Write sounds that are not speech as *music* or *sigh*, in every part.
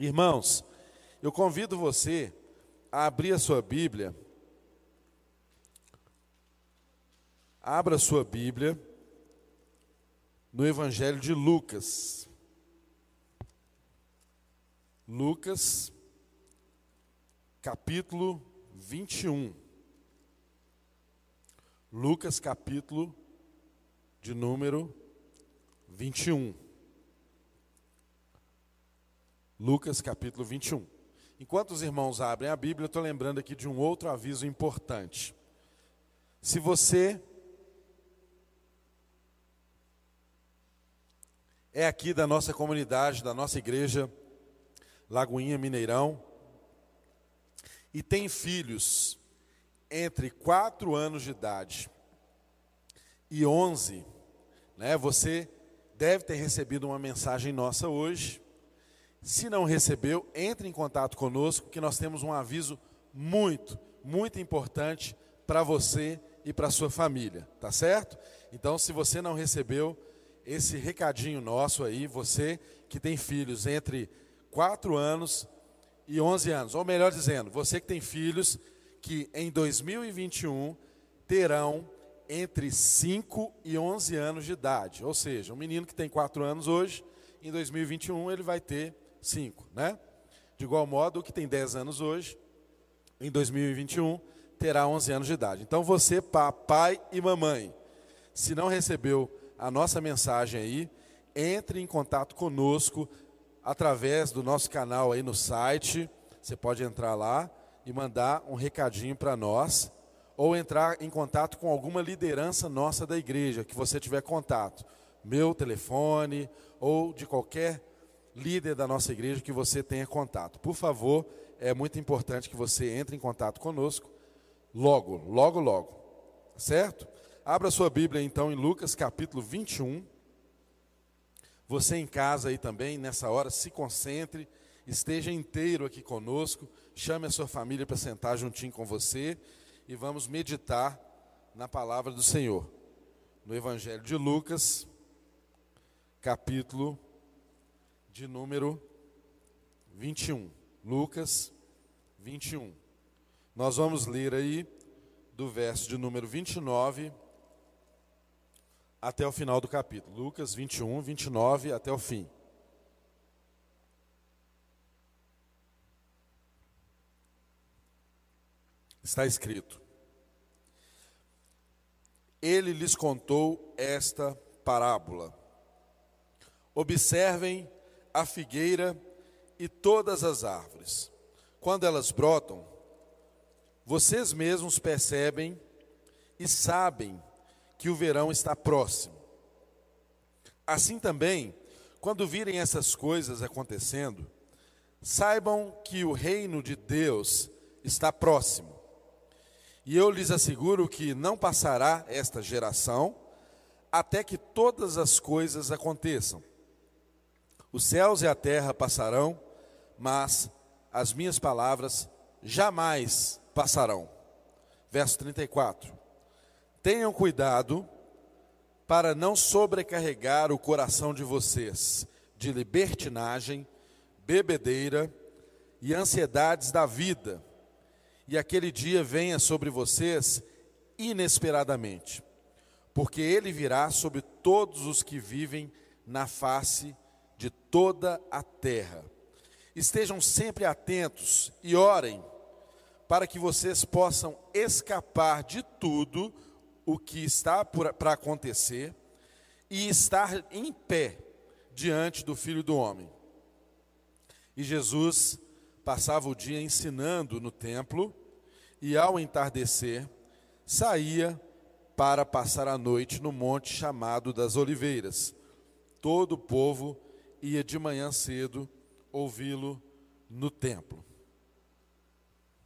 Irmãos, eu convido você a abrir a sua Bíblia. Abra a sua Bíblia no Evangelho de Lucas. Lucas, capítulo 21. Lucas, capítulo de número 21. Lucas capítulo 21. Enquanto os irmãos abrem a Bíblia, eu estou lembrando aqui de um outro aviso importante. Se você é aqui da nossa comunidade, da nossa igreja, Lagoinha Mineirão, e tem filhos entre 4 anos de idade e 11, né, você deve ter recebido uma mensagem nossa hoje. Se não recebeu, entre em contato conosco, que nós temos um aviso muito, muito importante para você e para sua família, tá certo? Então, se você não recebeu esse recadinho nosso aí, você que tem filhos entre 4 anos e 11 anos, ou melhor dizendo, você que tem filhos que em 2021 terão entre 5 e 11 anos de idade. Ou seja, um menino que tem 4 anos hoje, em 2021 ele vai ter 5, né? De igual modo, o que tem 10 anos hoje, em 2021 terá 11 anos de idade. Então você, papai e mamãe, se não recebeu a nossa mensagem aí, entre em contato conosco através do nosso canal aí no site. Você pode entrar lá e mandar um recadinho para nós ou entrar em contato com alguma liderança nossa da igreja, que você tiver contato, meu telefone ou de qualquer líder da nossa igreja que você tenha contato. Por favor, é muito importante que você entre em contato conosco logo, logo, logo. Certo? Abra sua Bíblia então em Lucas capítulo 21. Você em casa aí também, nessa hora, se concentre, esteja inteiro aqui conosco, chame a sua família para sentar juntinho com você e vamos meditar na palavra do Senhor. No Evangelho de Lucas, capítulo de número 21. Lucas 21. Nós vamos ler aí do verso de número 29 até o final do capítulo. Lucas 21, 29 até o fim. Está escrito: Ele lhes contou esta parábola. Observem a figueira e todas as árvores. Quando elas brotam, vocês mesmos percebem e sabem que o verão está próximo. Assim também, quando virem essas coisas acontecendo, saibam que o reino de Deus está próximo. E eu lhes asseguro que não passará esta geração até que todas as coisas aconteçam. Os céus e a terra passarão, mas as minhas palavras jamais passarão. Verso 34. Tenham cuidado para não sobrecarregar o coração de vocês de libertinagem, bebedeira e ansiedades da vida e aquele dia venha sobre vocês inesperadamente, porque ele virá sobre todos os que vivem na face de toda a terra. Estejam sempre atentos e orem para que vocês possam escapar de tudo o que está para acontecer e estar em pé diante do Filho do Homem. E Jesus passava o dia ensinando no templo e ao entardecer saía para passar a noite no monte chamado das Oliveiras. Todo o povo ia de manhã cedo ouvi-lo no templo.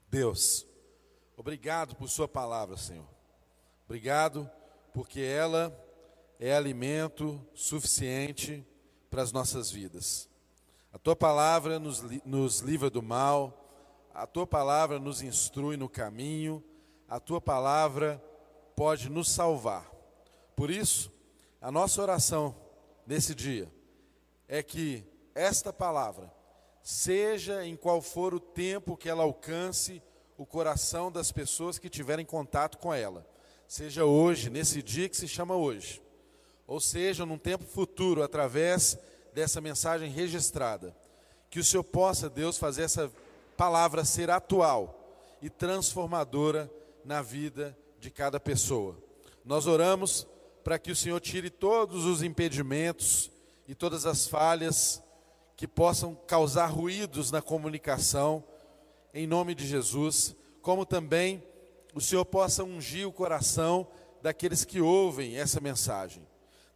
Deus, obrigado por Sua palavra, Senhor. Obrigado porque ela é alimento suficiente para as nossas vidas. A Tua palavra nos, nos livra do mal a tua palavra nos instrui no caminho, a tua palavra pode nos salvar. Por isso, a nossa oração nesse dia é que esta palavra seja em qual for o tempo que ela alcance o coração das pessoas que tiverem contato com ela. Seja hoje, nesse dia que se chama hoje, ou seja, num tempo futuro, através dessa mensagem registrada. Que o Senhor possa, Deus, fazer essa palavra ser atual e transformadora na vida de cada pessoa. Nós oramos para que o Senhor tire todos os impedimentos e todas as falhas que possam causar ruídos na comunicação, em nome de Jesus, como também o Senhor possa ungir o coração daqueles que ouvem essa mensagem.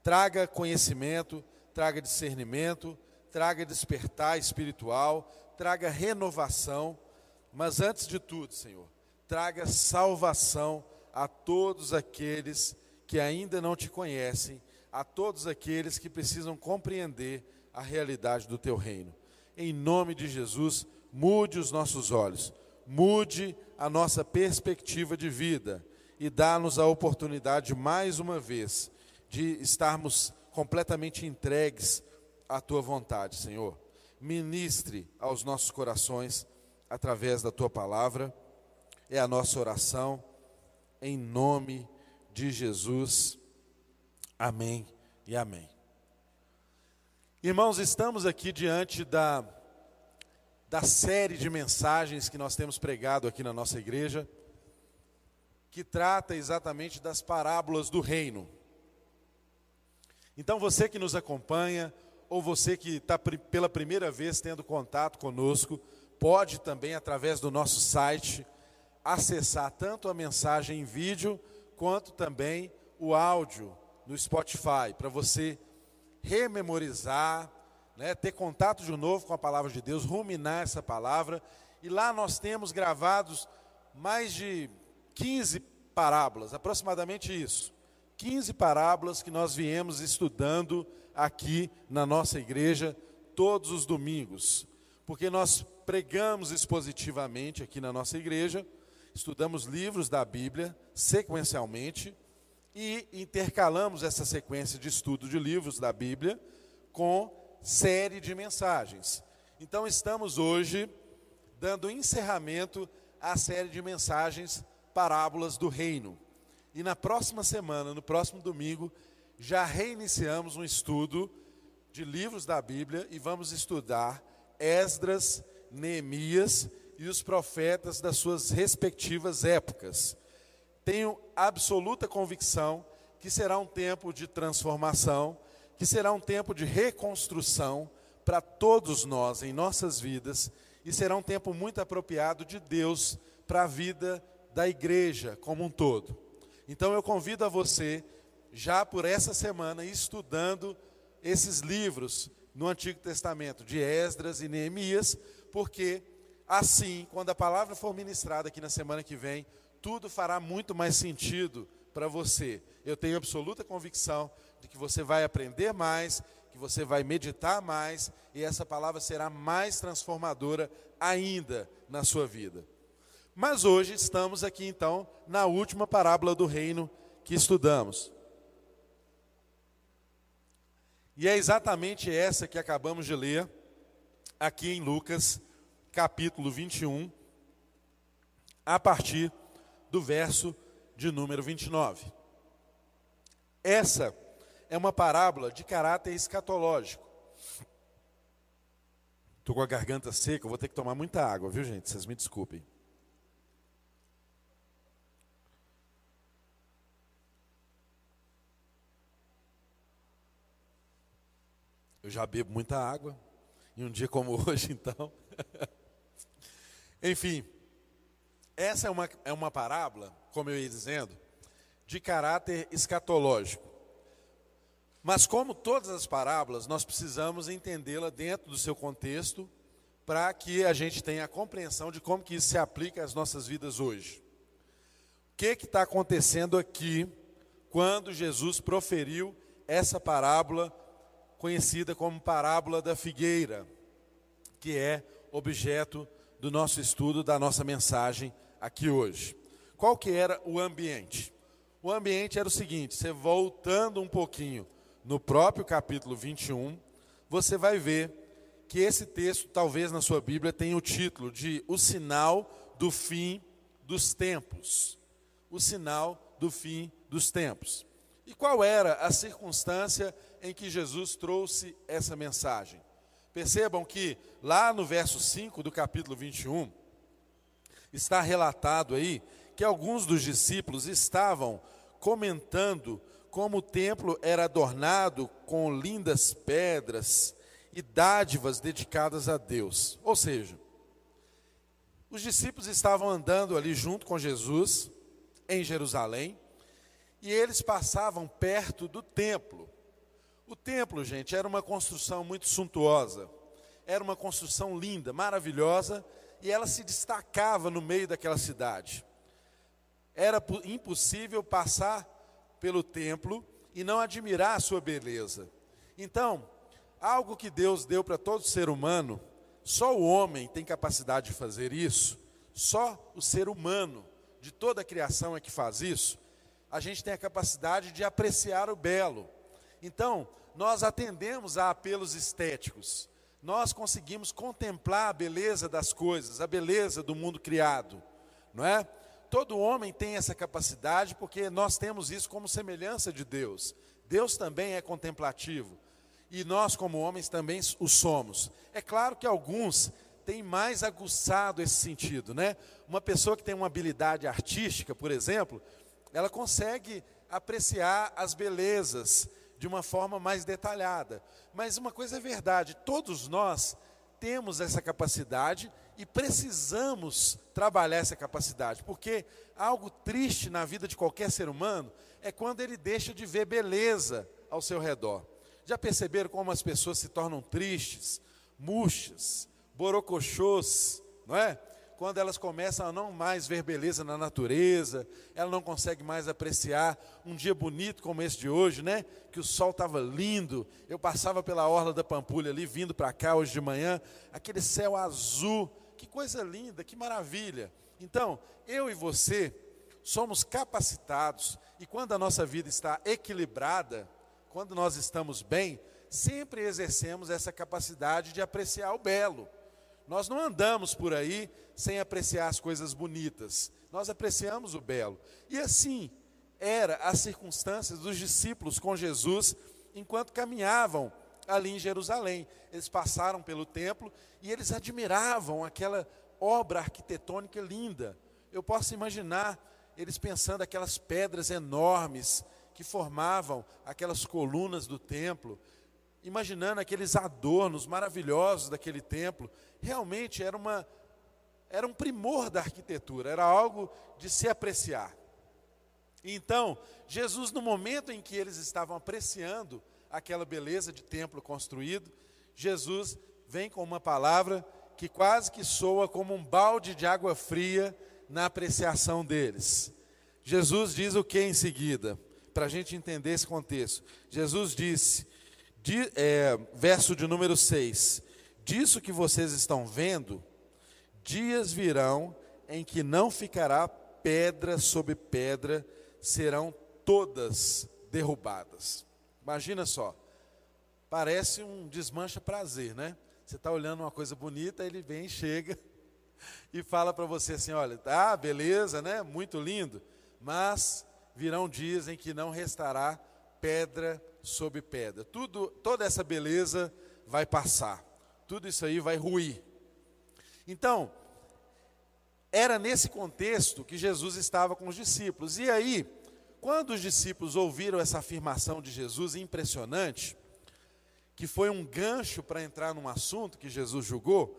Traga conhecimento, traga discernimento, traga despertar espiritual, traga renovação, mas antes de tudo, Senhor, traga salvação a todos aqueles que ainda não te conhecem, a todos aqueles que precisam compreender a realidade do teu reino. Em nome de Jesus, mude os nossos olhos, mude a nossa perspectiva de vida e dá-nos a oportunidade mais uma vez de estarmos completamente entregues à tua vontade, Senhor. Ministre aos nossos corações através da tua palavra. É a nossa oração em nome de Jesus. Amém e amém. Irmãos, estamos aqui diante da, da série de mensagens que nós temos pregado aqui na nossa igreja, que trata exatamente das parábolas do reino. Então, você que nos acompanha, ou você que está pela primeira vez tendo contato conosco, pode também, através do nosso site, acessar tanto a mensagem em vídeo, quanto também o áudio no Spotify, para você rememorizar, né, ter contato de novo com a palavra de Deus, ruminar essa palavra. E lá nós temos gravados mais de 15 parábolas, aproximadamente isso. 15 parábolas que nós viemos estudando aqui na nossa igreja todos os domingos, porque nós pregamos expositivamente aqui na nossa igreja, estudamos livros da Bíblia sequencialmente e intercalamos essa sequência de estudo de livros da Bíblia com série de mensagens. Então estamos hoje dando encerramento à série de mensagens Parábolas do Reino. E na próxima semana, no próximo domingo, já reiniciamos um estudo de livros da Bíblia e vamos estudar Esdras, Neemias e os profetas das suas respectivas épocas tenho absoluta convicção que será um tempo de transformação, que será um tempo de reconstrução para todos nós em nossas vidas e será um tempo muito apropriado de Deus para a vida da igreja como um todo. Então eu convido a você, já por essa semana, estudando esses livros no Antigo Testamento, de Esdras e Neemias, porque assim, quando a palavra for ministrada aqui na semana que vem, tudo fará muito mais sentido para você. Eu tenho absoluta convicção de que você vai aprender mais, que você vai meditar mais e essa palavra será mais transformadora ainda na sua vida. Mas hoje estamos aqui então na última parábola do reino que estudamos. E é exatamente essa que acabamos de ler aqui em Lucas, capítulo 21, a partir do verso de número 29. Essa é uma parábola de caráter escatológico. Estou com a garganta seca, vou ter que tomar muita água, viu gente? Vocês me desculpem. Eu já bebo muita água, em um dia como *laughs* hoje, então. Enfim, essa é uma, é uma parábola, como eu ia dizendo, de caráter escatológico. Mas, como todas as parábolas, nós precisamos entendê-la dentro do seu contexto para que a gente tenha a compreensão de como que isso se aplica às nossas vidas hoje. O que está acontecendo aqui quando Jesus proferiu essa parábola conhecida como parábola da figueira, que é objeto do nosso estudo, da nossa mensagem aqui hoje. Qual que era o ambiente? O ambiente era o seguinte, você voltando um pouquinho no próprio capítulo 21, você vai ver que esse texto, talvez na sua Bíblia, tenha o título de O Sinal do Fim dos Tempos. O Sinal do Fim dos Tempos. E qual era a circunstância em que Jesus trouxe essa mensagem? Percebam que lá no verso 5 do capítulo 21, está relatado aí que alguns dos discípulos estavam comentando como o templo era adornado com lindas pedras e dádivas dedicadas a Deus. Ou seja, os discípulos estavam andando ali junto com Jesus em Jerusalém e eles passavam perto do templo. O templo, gente, era uma construção muito suntuosa, era uma construção linda, maravilhosa e ela se destacava no meio daquela cidade. Era impossível passar pelo templo e não admirar a sua beleza. Então, algo que Deus deu para todo ser humano, só o homem tem capacidade de fazer isso, só o ser humano de toda a criação é que faz isso. A gente tem a capacidade de apreciar o belo. Então, nós atendemos a apelos estéticos. Nós conseguimos contemplar a beleza das coisas, a beleza do mundo criado, não é? todo homem tem essa capacidade porque nós temos isso como semelhança de Deus. Deus também é contemplativo e nós, como homens, também o somos. É claro que alguns têm mais aguçado esse sentido, né? Uma pessoa que tem uma habilidade artística, por exemplo, ela consegue apreciar as belezas de uma forma mais detalhada. Mas uma coisa é verdade: todos nós temos essa capacidade e precisamos trabalhar essa capacidade, porque algo triste na vida de qualquer ser humano é quando ele deixa de ver beleza ao seu redor. Já perceberam como as pessoas se tornam tristes, murchas, borocochôs, não é? Quando elas começam a não mais ver beleza na natureza, ela não consegue mais apreciar um dia bonito como esse de hoje, né? Que o sol estava lindo. Eu passava pela orla da Pampulha ali, vindo para cá hoje de manhã, aquele céu azul, que coisa linda, que maravilha. Então, eu e você somos capacitados, e quando a nossa vida está equilibrada, quando nós estamos bem, sempre exercemos essa capacidade de apreciar o belo. Nós não andamos por aí sem apreciar as coisas bonitas, nós apreciamos o belo. E assim era as circunstâncias dos discípulos com Jesus enquanto caminhavam ali em Jerusalém. Eles passaram pelo templo e eles admiravam aquela obra arquitetônica linda. Eu posso imaginar eles pensando aquelas pedras enormes que formavam aquelas colunas do templo, imaginando aqueles adornos maravilhosos daquele templo. Realmente era uma era um primor da arquitetura, era algo de se apreciar. Então, Jesus, no momento em que eles estavam apreciando aquela beleza de templo construído, Jesus vem com uma palavra que quase que soa como um balde de água fria na apreciação deles. Jesus diz o que em seguida? Para a gente entender esse contexto. Jesus disse, de, é, verso de número 6: Disso que vocês estão vendo, dias virão em que não ficará pedra sobre pedra, serão todas derrubadas. Imagina só, parece um desmancha prazer, né? Você está olhando uma coisa bonita, ele vem, chega *laughs* e fala para você assim: olha, tá, beleza, né? Muito lindo, mas virão dias em que não restará pedra sobre pedra. Tudo, toda essa beleza vai passar. Tudo isso aí vai ruir. Então, era nesse contexto que Jesus estava com os discípulos. E aí, quando os discípulos ouviram essa afirmação de Jesus impressionante, que foi um gancho para entrar num assunto que Jesus julgou,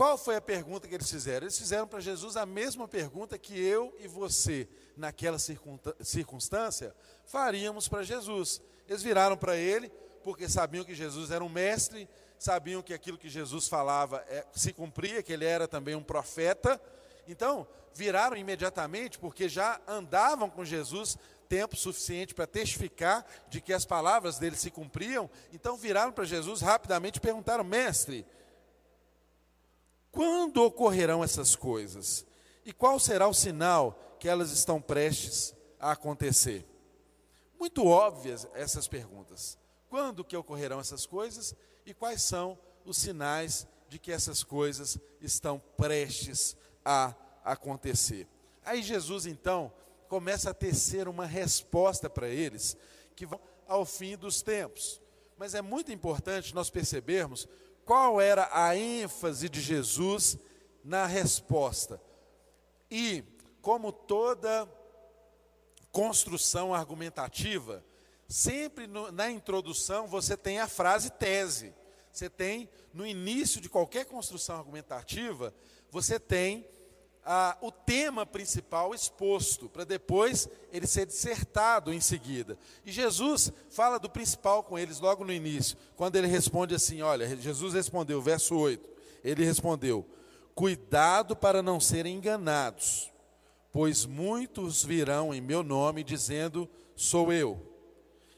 qual foi a pergunta que eles fizeram? Eles fizeram para Jesus a mesma pergunta que eu e você, naquela circunstância, faríamos para Jesus. Eles viraram para ele, porque sabiam que Jesus era um mestre, sabiam que aquilo que Jesus falava é, se cumpria, que ele era também um profeta. Então, viraram imediatamente, porque já andavam com Jesus tempo suficiente para testificar de que as palavras dele se cumpriam. Então, viraram para Jesus rapidamente e perguntaram: Mestre, quando ocorrerão essas coisas? E qual será o sinal que elas estão prestes a acontecer? Muito óbvias essas perguntas. Quando que ocorrerão essas coisas e quais são os sinais de que essas coisas estão prestes a acontecer. Aí Jesus então começa a tecer uma resposta para eles que vão ao fim dos tempos. Mas é muito importante nós percebermos qual era a ênfase de Jesus na resposta. E, como toda construção argumentativa, sempre no, na introdução você tem a frase tese. Você tem, no início de qualquer construção argumentativa, você tem ah, o tema principal exposto, para depois ele ser dissertado em seguida. E Jesus fala do principal com eles logo no início, quando ele responde assim: olha, Jesus respondeu, verso 8, ele respondeu: Cuidado para não serem enganados, pois muitos virão em meu nome dizendo: Sou eu,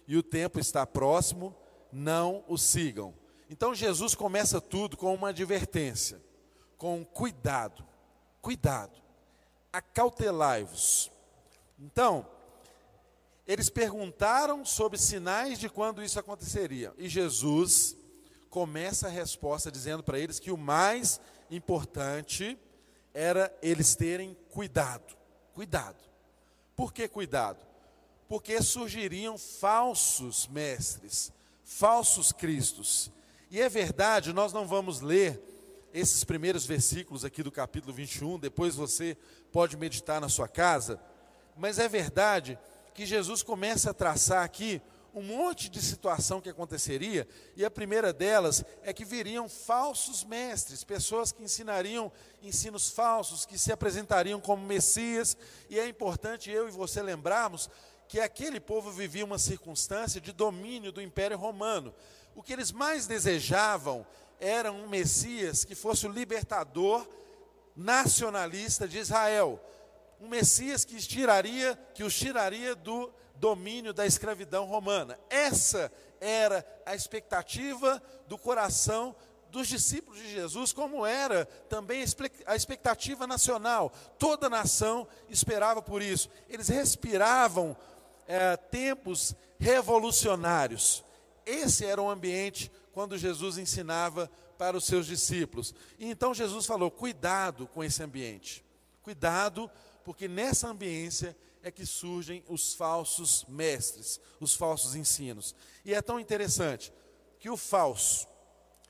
e o tempo está próximo, não o sigam. Então Jesus começa tudo com uma advertência, com cuidado cuidado, acautelai-vos. Então, eles perguntaram sobre sinais de quando isso aconteceria. E Jesus começa a resposta dizendo para eles que o mais importante era eles terem cuidado. Cuidado. Por que cuidado? Porque surgiriam falsos mestres, falsos cristos. E é verdade, nós não vamos ler esses primeiros versículos aqui do capítulo 21, depois você pode meditar na sua casa, mas é verdade que Jesus começa a traçar aqui um monte de situação que aconteceria, e a primeira delas é que viriam falsos mestres, pessoas que ensinariam ensinos falsos, que se apresentariam como Messias, e é importante eu e você lembrarmos que aquele povo vivia uma circunstância de domínio do Império Romano. O que eles mais desejavam era um Messias que fosse o libertador nacionalista de Israel. Um Messias que tiraria, que os tiraria do domínio da escravidão romana. Essa era a expectativa do coração dos discípulos de Jesus, como era também a expectativa nacional. Toda nação esperava por isso. Eles respiravam é, tempos revolucionários. Esse era o ambiente quando Jesus ensinava para os seus discípulos. E então Jesus falou: cuidado com esse ambiente, cuidado, porque nessa ambiência é que surgem os falsos mestres, os falsos ensinos. E é tão interessante que o falso,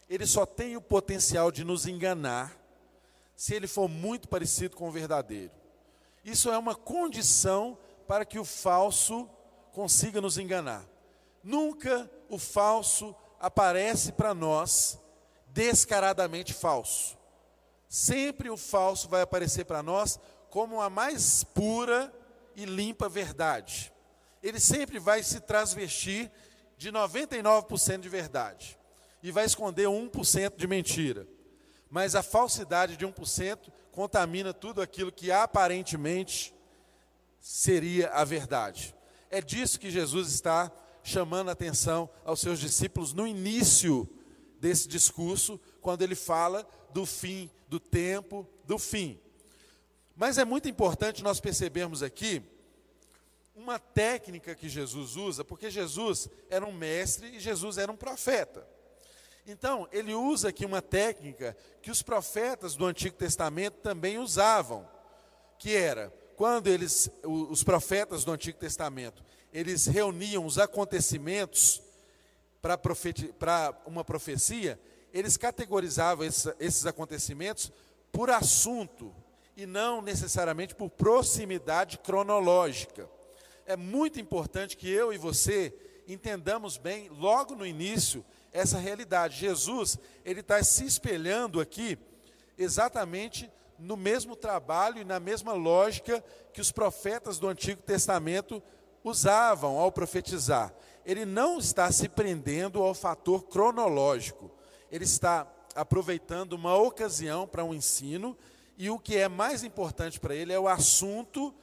ele só tem o potencial de nos enganar se ele for muito parecido com o verdadeiro. Isso é uma condição para que o falso consiga nos enganar. Nunca o falso aparece para nós descaradamente falso. Sempre o falso vai aparecer para nós como a mais pura e limpa verdade. Ele sempre vai se transvestir de 99% de verdade e vai esconder 1% de mentira. Mas a falsidade de 1% contamina tudo aquilo que aparentemente seria a verdade. É disso que Jesus está chamando a atenção aos seus discípulos no início desse discurso, quando ele fala do fim, do tempo, do fim. Mas é muito importante nós percebermos aqui uma técnica que Jesus usa, porque Jesus era um mestre e Jesus era um profeta. Então, ele usa aqui uma técnica que os profetas do Antigo Testamento também usavam, que era quando eles, os profetas do Antigo Testamento, eles reuniam os acontecimentos para uma profecia, eles categorizavam esses, acontecimentos por assunto e não necessariamente por proximidade cronológica. É muito importante que eu e você entendamos bem, logo no início, essa realidade. Jesus, ele está se espelhando aqui exatamente no mesmo trabalho e na mesma lógica que os profetas do Antigo Testamento usavam ao profetizar. Ele não está se prendendo ao fator cronológico, ele está aproveitando uma ocasião para um ensino, e o que é mais importante para ele é o assunto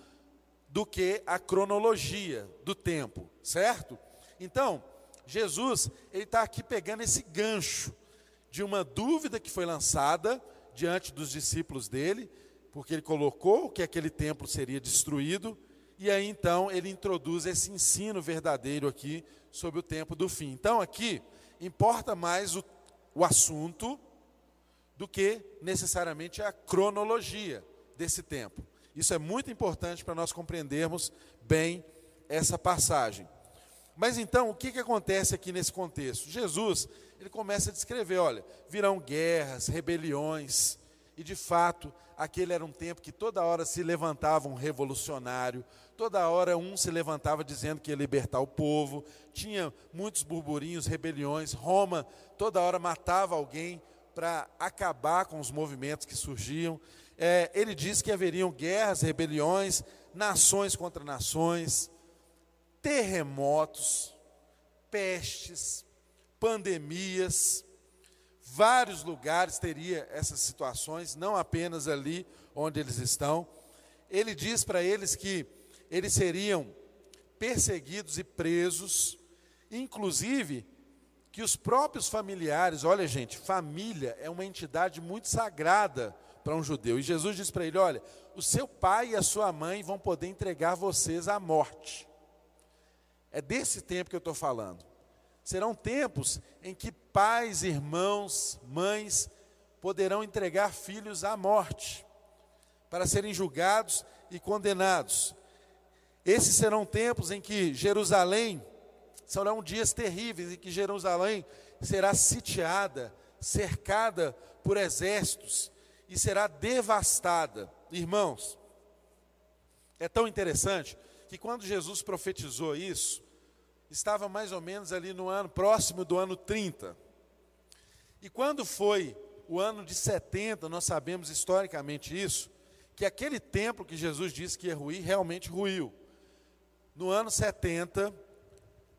do que a cronologia do tempo, certo? Então, Jesus, ele está aqui pegando esse gancho de uma dúvida que foi lançada diante dos discípulos dele, porque ele colocou que aquele templo seria destruído, e aí então ele introduz esse ensino verdadeiro aqui sobre o tempo do fim. Então aqui importa mais o o assunto do que necessariamente a cronologia desse tempo. Isso é muito importante para nós compreendermos bem essa passagem. Mas então, o que, que acontece aqui nesse contexto? Jesus, ele começa a descrever, olha, virão guerras, rebeliões, e de fato, aquele era um tempo que toda hora se levantava um revolucionário, toda hora um se levantava dizendo que ia libertar o povo, tinha muitos burburinhos, rebeliões, Roma toda hora matava alguém para acabar com os movimentos que surgiam. É, ele diz que haveriam guerras, rebeliões, nações contra nações, terremotos, pestes, pandemias, vários lugares teria essas situações, não apenas ali onde eles estão. Ele diz para eles que eles seriam perseguidos e presos, inclusive que os próprios familiares, olha gente, família é uma entidade muito sagrada para um judeu. E Jesus diz para ele: olha, o seu pai e a sua mãe vão poder entregar vocês à morte. É desse tempo que eu estou falando. Serão tempos em que pais, irmãos, mães poderão entregar filhos à morte para serem julgados e condenados. Esses serão tempos em que Jerusalém serão dias terríveis em que Jerusalém será sitiada, cercada por exércitos e será devastada. Irmãos, é tão interessante que quando Jesus profetizou isso, estava mais ou menos ali no ano próximo do ano 30. E quando foi o ano de 70, nós sabemos historicamente isso, que aquele templo que Jesus disse que ia ruir, realmente ruiu. No ano 70,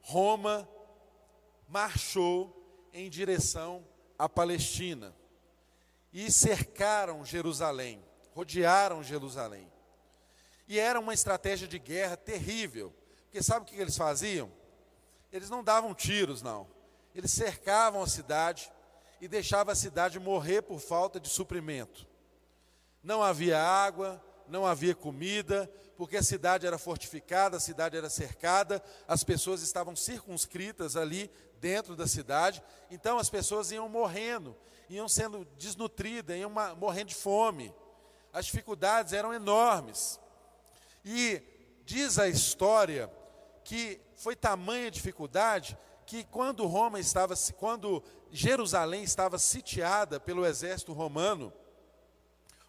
Roma marchou em direção à Palestina e cercaram Jerusalém, rodearam Jerusalém. E era uma estratégia de guerra terrível. Porque sabe o que eles faziam? Eles não davam tiros, não. Eles cercavam a cidade e deixavam a cidade morrer por falta de suprimento. Não havia água, não havia comida, porque a cidade era fortificada, a cidade era cercada, as pessoas estavam circunscritas ali dentro da cidade, então as pessoas iam morrendo, iam sendo desnutridas, iam morrendo de fome. As dificuldades eram enormes. E diz a história que foi tamanha dificuldade que quando Roma estava, quando Jerusalém estava sitiada pelo exército romano,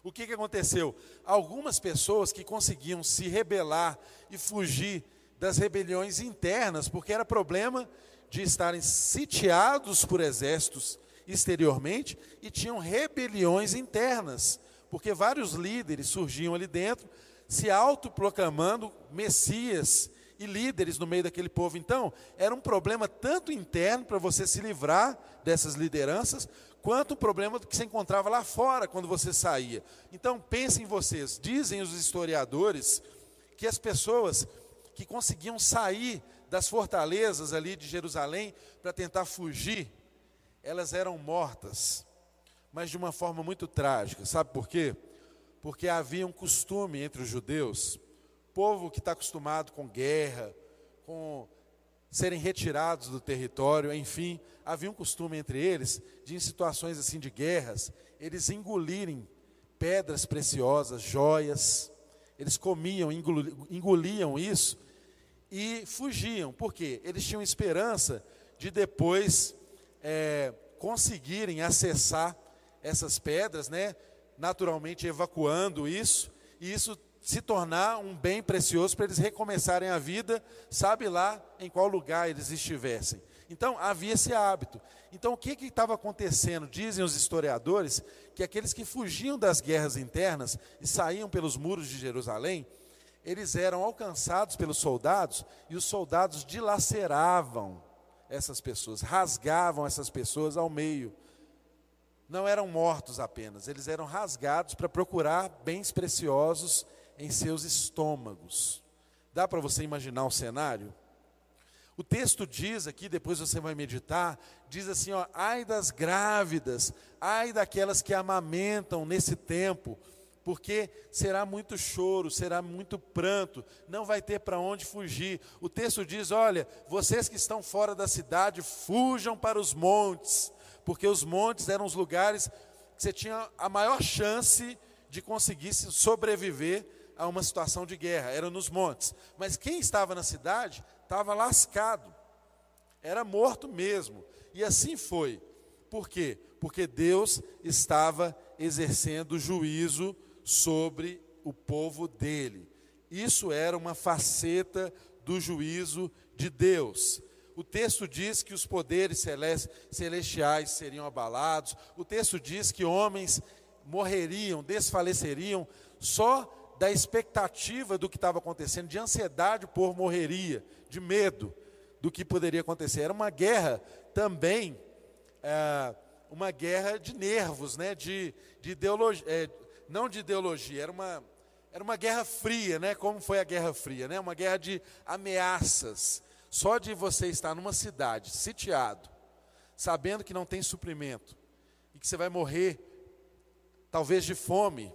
o que, que aconteceu? Algumas pessoas que conseguiam se rebelar e fugir das rebeliões internas, porque era problema de estarem sitiados por exércitos exteriormente e tinham rebeliões internas, porque vários líderes surgiam ali dentro se autoproclamando Messias e líderes no meio daquele povo. Então, era um problema tanto interno para você se livrar dessas lideranças, quanto o problema que se encontrava lá fora quando você saía. Então, pensem vocês, dizem os historiadores que as pessoas que conseguiam sair das fortalezas ali de Jerusalém para tentar fugir, elas eram mortas, mas de uma forma muito trágica. Sabe por quê? porque havia um costume entre os judeus, povo que está acostumado com guerra, com serem retirados do território, enfim, havia um costume entre eles de em situações assim de guerras, eles engolirem pedras preciosas, joias, eles comiam, engoliam isso e fugiam, porque eles tinham esperança de depois é, conseguirem acessar essas pedras, né? naturalmente evacuando isso, e isso se tornar um bem precioso para eles recomeçarem a vida, sabe lá em qual lugar eles estivessem. Então havia esse hábito. Então o que estava acontecendo? Dizem os historiadores que aqueles que fugiam das guerras internas e saíam pelos muros de Jerusalém, eles eram alcançados pelos soldados e os soldados dilaceravam essas pessoas, rasgavam essas pessoas ao meio não eram mortos apenas, eles eram rasgados para procurar bens preciosos em seus estômagos. Dá para você imaginar o cenário? O texto diz aqui, depois você vai meditar, diz assim: ó, ai das grávidas, ai daquelas que amamentam nesse tempo, porque será muito choro, será muito pranto, não vai ter para onde fugir. O texto diz: olha, vocês que estão fora da cidade, fujam para os montes, porque os montes eram os lugares que você tinha a maior chance de conseguir sobreviver a uma situação de guerra, era nos montes. Mas quem estava na cidade estava lascado, era morto mesmo. E assim foi. Por quê? Porque Deus estava exercendo juízo sobre o povo dele. Isso era uma faceta do juízo de Deus. O texto diz que os poderes celestiais seriam abalados. O texto diz que homens morreriam, desfaleceriam só da expectativa do que estava acontecendo, de ansiedade por morreria, de medo do que poderia acontecer. Era uma guerra também, é, uma guerra de nervos, né? de, de ideologia, é, não de ideologia, era uma, era uma guerra fria, né? como foi a Guerra Fria, né? uma guerra de ameaças. Só de você estar numa cidade, sitiado, sabendo que não tem suprimento, e que você vai morrer, talvez de fome,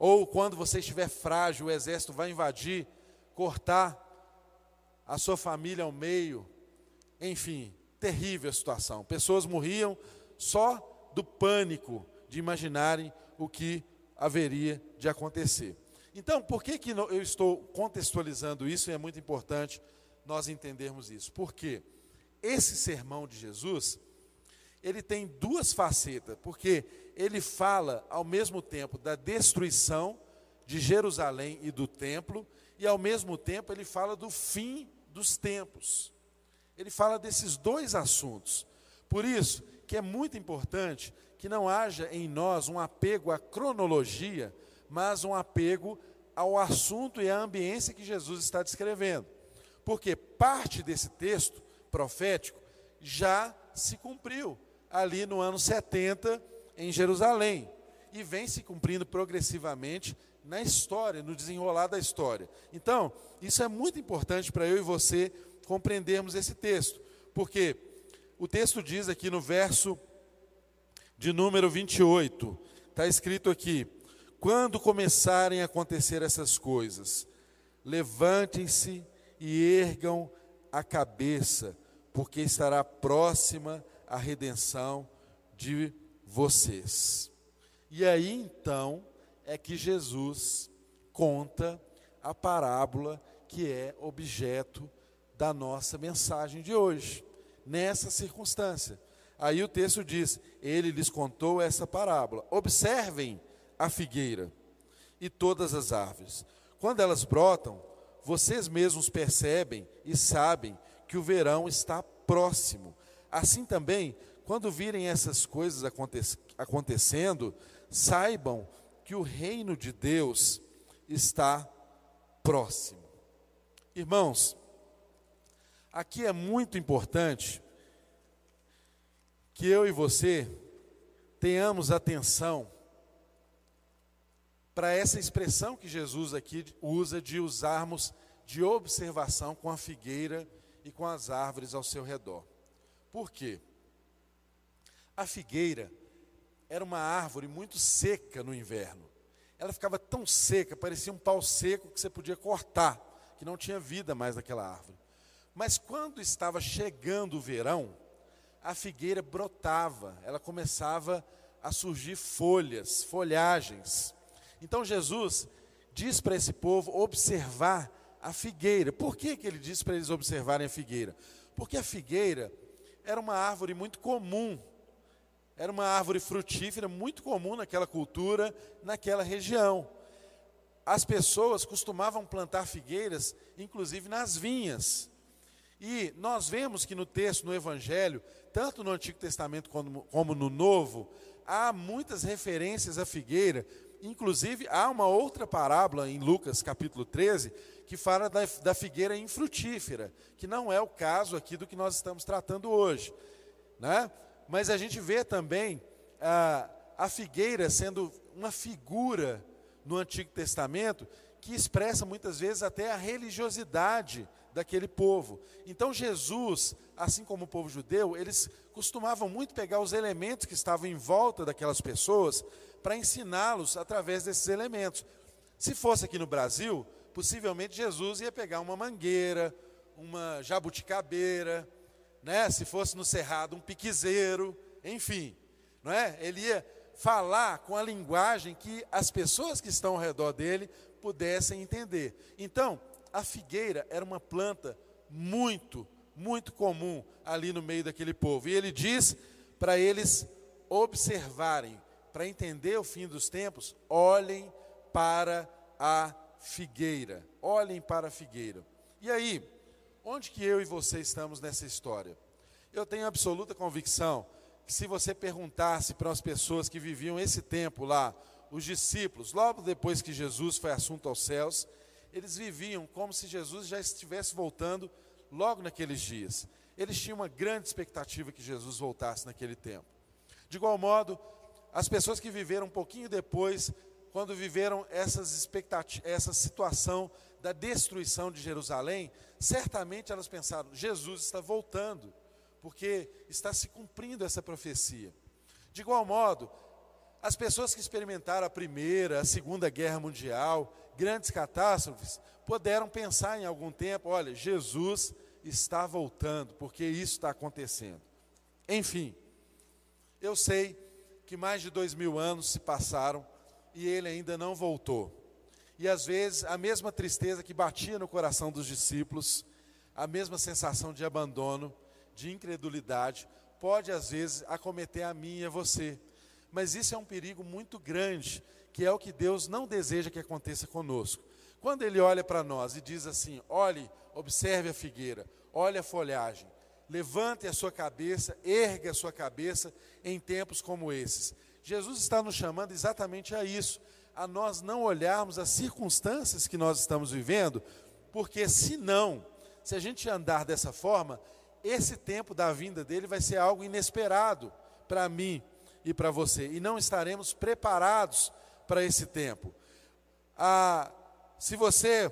ou quando você estiver frágil, o exército vai invadir, cortar a sua família ao meio. Enfim, terrível a situação. Pessoas morriam só do pânico de imaginarem o que haveria de acontecer. Então, por que, que eu estou contextualizando isso? E é muito importante nós entendermos isso. Porque esse sermão de Jesus, ele tem duas facetas. Porque ele fala ao mesmo tempo da destruição de Jerusalém e do templo, e ao mesmo tempo ele fala do fim dos tempos. Ele fala desses dois assuntos. Por isso que é muito importante que não haja em nós um apego à cronologia, mas um apego ao assunto e à ambiência que Jesus está descrevendo. Porque parte desse texto profético já se cumpriu ali no ano 70 em Jerusalém e vem se cumprindo progressivamente na história, no desenrolar da história. Então, isso é muito importante para eu e você compreendermos esse texto, porque o texto diz aqui no verso de número 28, está escrito aqui: quando começarem a acontecer essas coisas, levantem-se e ergam a cabeça, porque estará próxima a redenção de vocês. E aí então é que Jesus conta a parábola que é objeto da nossa mensagem de hoje, nessa circunstância. Aí o texto diz: Ele lhes contou essa parábola. Observem a figueira e todas as árvores. Quando elas brotam, vocês mesmos percebem e sabem que o verão está próximo. Assim também, quando virem essas coisas acontecendo, saibam que o reino de Deus está próximo. Irmãos, aqui é muito importante que eu e você tenhamos atenção para essa expressão que Jesus aqui usa de usarmos de observação com a figueira e com as árvores ao seu redor. Por quê? A figueira era uma árvore muito seca no inverno. Ela ficava tão seca, parecia um pau seco que você podia cortar, que não tinha vida mais naquela árvore. Mas quando estava chegando o verão, a figueira brotava, ela começava a surgir folhas, folhagens. Então Jesus diz para esse povo observar a figueira. Por que, que ele diz para eles observarem a figueira? Porque a figueira era uma árvore muito comum era uma árvore frutífera muito comum naquela cultura, naquela região. As pessoas costumavam plantar figueiras, inclusive nas vinhas. E nós vemos que no texto, no Evangelho, tanto no Antigo Testamento como, no Novo, há muitas referências à figueira. Inclusive, há uma outra parábola em Lucas capítulo 13 que fala da, da figueira infrutífera, que não é o caso aqui do que nós estamos tratando hoje. Né? Mas a gente vê também a, a figueira sendo uma figura no Antigo Testamento que expressa muitas vezes até a religiosidade daquele povo. Então Jesus, assim como o povo judeu, eles costumavam muito pegar os elementos que estavam em volta daquelas pessoas para ensiná-los através desses elementos. Se fosse aqui no Brasil, possivelmente Jesus ia pegar uma mangueira, uma jabuticabeira, né? Se fosse no cerrado, um piquezeiro, enfim, não é? Ele ia falar com a linguagem que as pessoas que estão ao redor dele pudessem entender. Então, a figueira era uma planta muito, muito comum ali no meio daquele povo. E ele diz para eles observarem, para entender o fim dos tempos, olhem para a figueira. Olhem para a figueira. E aí, onde que eu e você estamos nessa história? Eu tenho absoluta convicção que se você perguntasse para as pessoas que viviam esse tempo lá, os discípulos, logo depois que Jesus foi assunto aos céus, eles viviam como se Jesus já estivesse voltando logo naqueles dias. Eles tinham uma grande expectativa que Jesus voltasse naquele tempo. De igual modo, as pessoas que viveram um pouquinho depois, quando viveram essas essa situação da destruição de Jerusalém, certamente elas pensaram: Jesus está voltando, porque está se cumprindo essa profecia. De igual modo, as pessoas que experimentaram a primeira, a segunda guerra mundial, grandes catástrofes, puderam pensar em algum tempo: olha, Jesus está voltando, porque isso está acontecendo. Enfim, eu sei que mais de dois mil anos se passaram e ele ainda não voltou. E às vezes a mesma tristeza que batia no coração dos discípulos, a mesma sensação de abandono, de incredulidade, pode às vezes acometer a mim e a você. Mas isso é um perigo muito grande, que é o que Deus não deseja que aconteça conosco. Quando Ele olha para nós e diz assim: olhe, observe a figueira, olhe a folhagem, levante a sua cabeça, erga a sua cabeça em tempos como esses. Jesus está nos chamando exatamente a isso, a nós não olharmos as circunstâncias que nós estamos vivendo, porque se não, se a gente andar dessa forma, esse tempo da vinda dele vai ser algo inesperado para mim, e para você, e não estaremos preparados para esse tempo. Ah, se você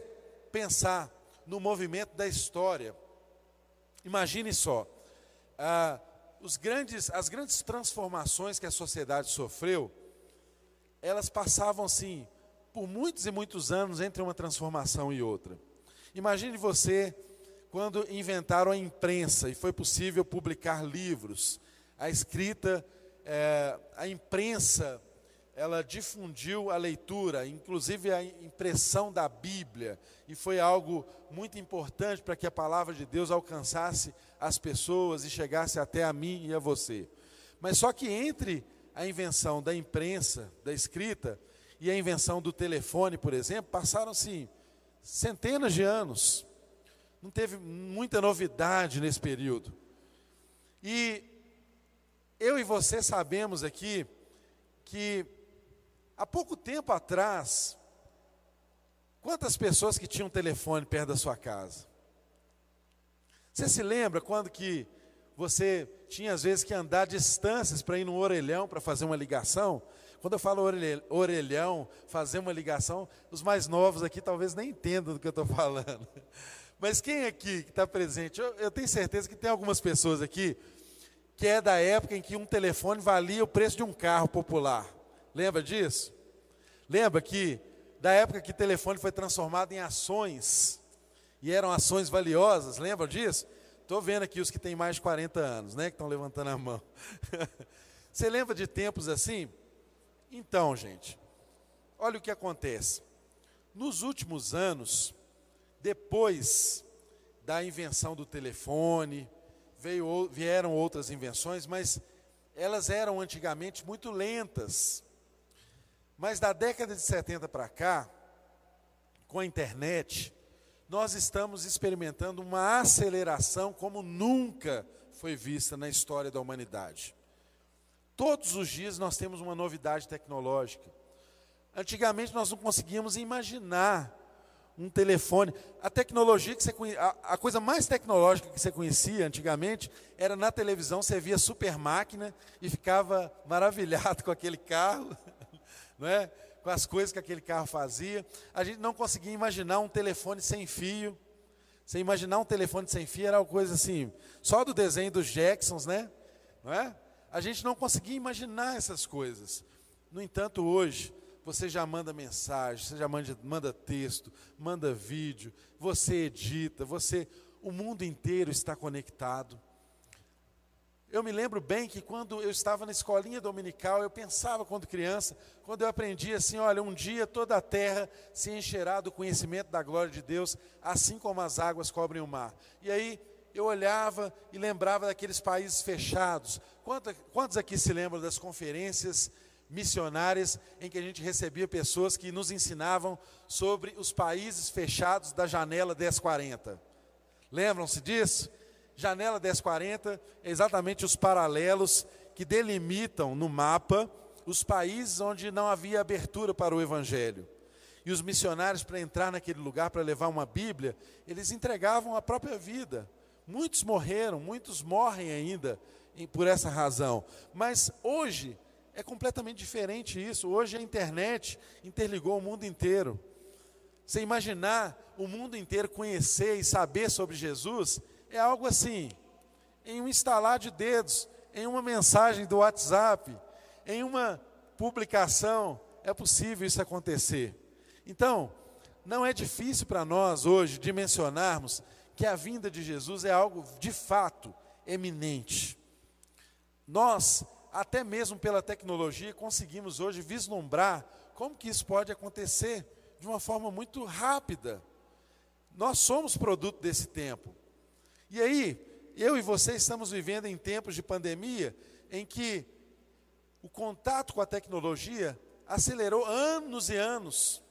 pensar no movimento da história, imagine só, ah, os grandes, as grandes transformações que a sociedade sofreu, elas passavam assim, por muitos e muitos anos entre uma transformação e outra. Imagine você quando inventaram a imprensa e foi possível publicar livros, a escrita é, a imprensa ela difundiu a leitura, inclusive a impressão da Bíblia, e foi algo muito importante para que a palavra de Deus alcançasse as pessoas e chegasse até a mim e a você. Mas só que entre a invenção da imprensa, da escrita, e a invenção do telefone, por exemplo, passaram-se centenas de anos. Não teve muita novidade nesse período. E eu e você sabemos aqui que há pouco tempo atrás, quantas pessoas que tinham telefone perto da sua casa? Você se lembra quando que você tinha às vezes que andar distâncias para ir no orelhão para fazer uma ligação? Quando eu falo orelhão, fazer uma ligação, os mais novos aqui talvez nem entendam do que eu estou falando. *laughs* Mas quem aqui que está presente? Eu, eu tenho certeza que tem algumas pessoas aqui que é da época em que um telefone valia o preço de um carro popular. Lembra disso? Lembra que da época que o telefone foi transformado em ações e eram ações valiosas, lembra disso? Estou vendo aqui os que têm mais de 40 anos, né, que estão levantando a mão. *laughs* Você lembra de tempos assim? Então, gente, olha o que acontece. Nos últimos anos, depois da invenção do telefone, veio, vieram outras invenções, mas elas eram antigamente muito lentas. Mas da década de 70 para cá, com a internet, nós estamos experimentando uma aceleração como nunca foi vista na história da humanidade. Todos os dias nós temos uma novidade tecnológica. Antigamente nós não conseguíamos imaginar um telefone. A tecnologia que você a, a coisa mais tecnológica que você conhecia antigamente era na televisão, você via super máquina e ficava maravilhado *laughs* com aquele carro, *laughs* não é? Com as coisas que aquele carro fazia. A gente não conseguia imaginar um telefone sem fio. Você imaginar um telefone sem fio era uma coisa assim, só do desenho dos Jacksons, né? Não é? A gente não conseguia imaginar essas coisas. No entanto, hoje, você já manda mensagem, você já manda, manda texto, manda vídeo, você edita, você, o mundo inteiro está conectado. Eu me lembro bem que quando eu estava na escolinha dominical, eu pensava quando criança, quando eu aprendi assim, olha, um dia toda a terra se encherá do conhecimento da glória de Deus, assim como as águas cobrem o mar. E aí eu olhava e lembrava daqueles países fechados. Quantos, quantos aqui se lembram das conferências missionárias em que a gente recebia pessoas que nos ensinavam sobre os países fechados da janela 1040? Lembram-se disso? Janela 1040 é exatamente os paralelos que delimitam no mapa os países onde não havia abertura para o Evangelho. E os missionários, para entrar naquele lugar, para levar uma Bíblia, eles entregavam a própria vida. Muitos morreram, muitos morrem ainda por essa razão. Mas hoje é completamente diferente isso. Hoje a internet interligou o mundo inteiro. Você imaginar o mundo inteiro conhecer e saber sobre Jesus, é algo assim, em um instalar de dedos, em uma mensagem do WhatsApp, em uma publicação, é possível isso acontecer. Então, não é difícil para nós hoje dimensionarmos que a vinda de Jesus é algo de fato eminente. Nós, até mesmo pela tecnologia, conseguimos hoje vislumbrar como que isso pode acontecer de uma forma muito rápida. Nós somos produto desse tempo. E aí, eu e você estamos vivendo em tempos de pandemia em que o contato com a tecnologia acelerou anos e anos.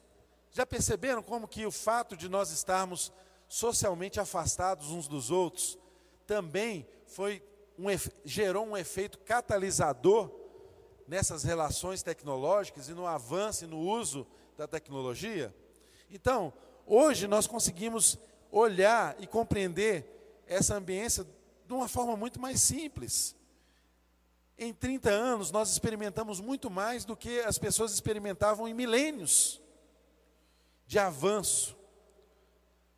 Já perceberam como que o fato de nós estarmos socialmente afastados uns dos outros também foi um, gerou um efeito catalisador nessas relações tecnológicas e no avanço e no uso da tecnologia? Então, hoje nós conseguimos olhar e compreender essa ambiência de uma forma muito mais simples. Em 30 anos, nós experimentamos muito mais do que as pessoas experimentavam em milênios de avanço.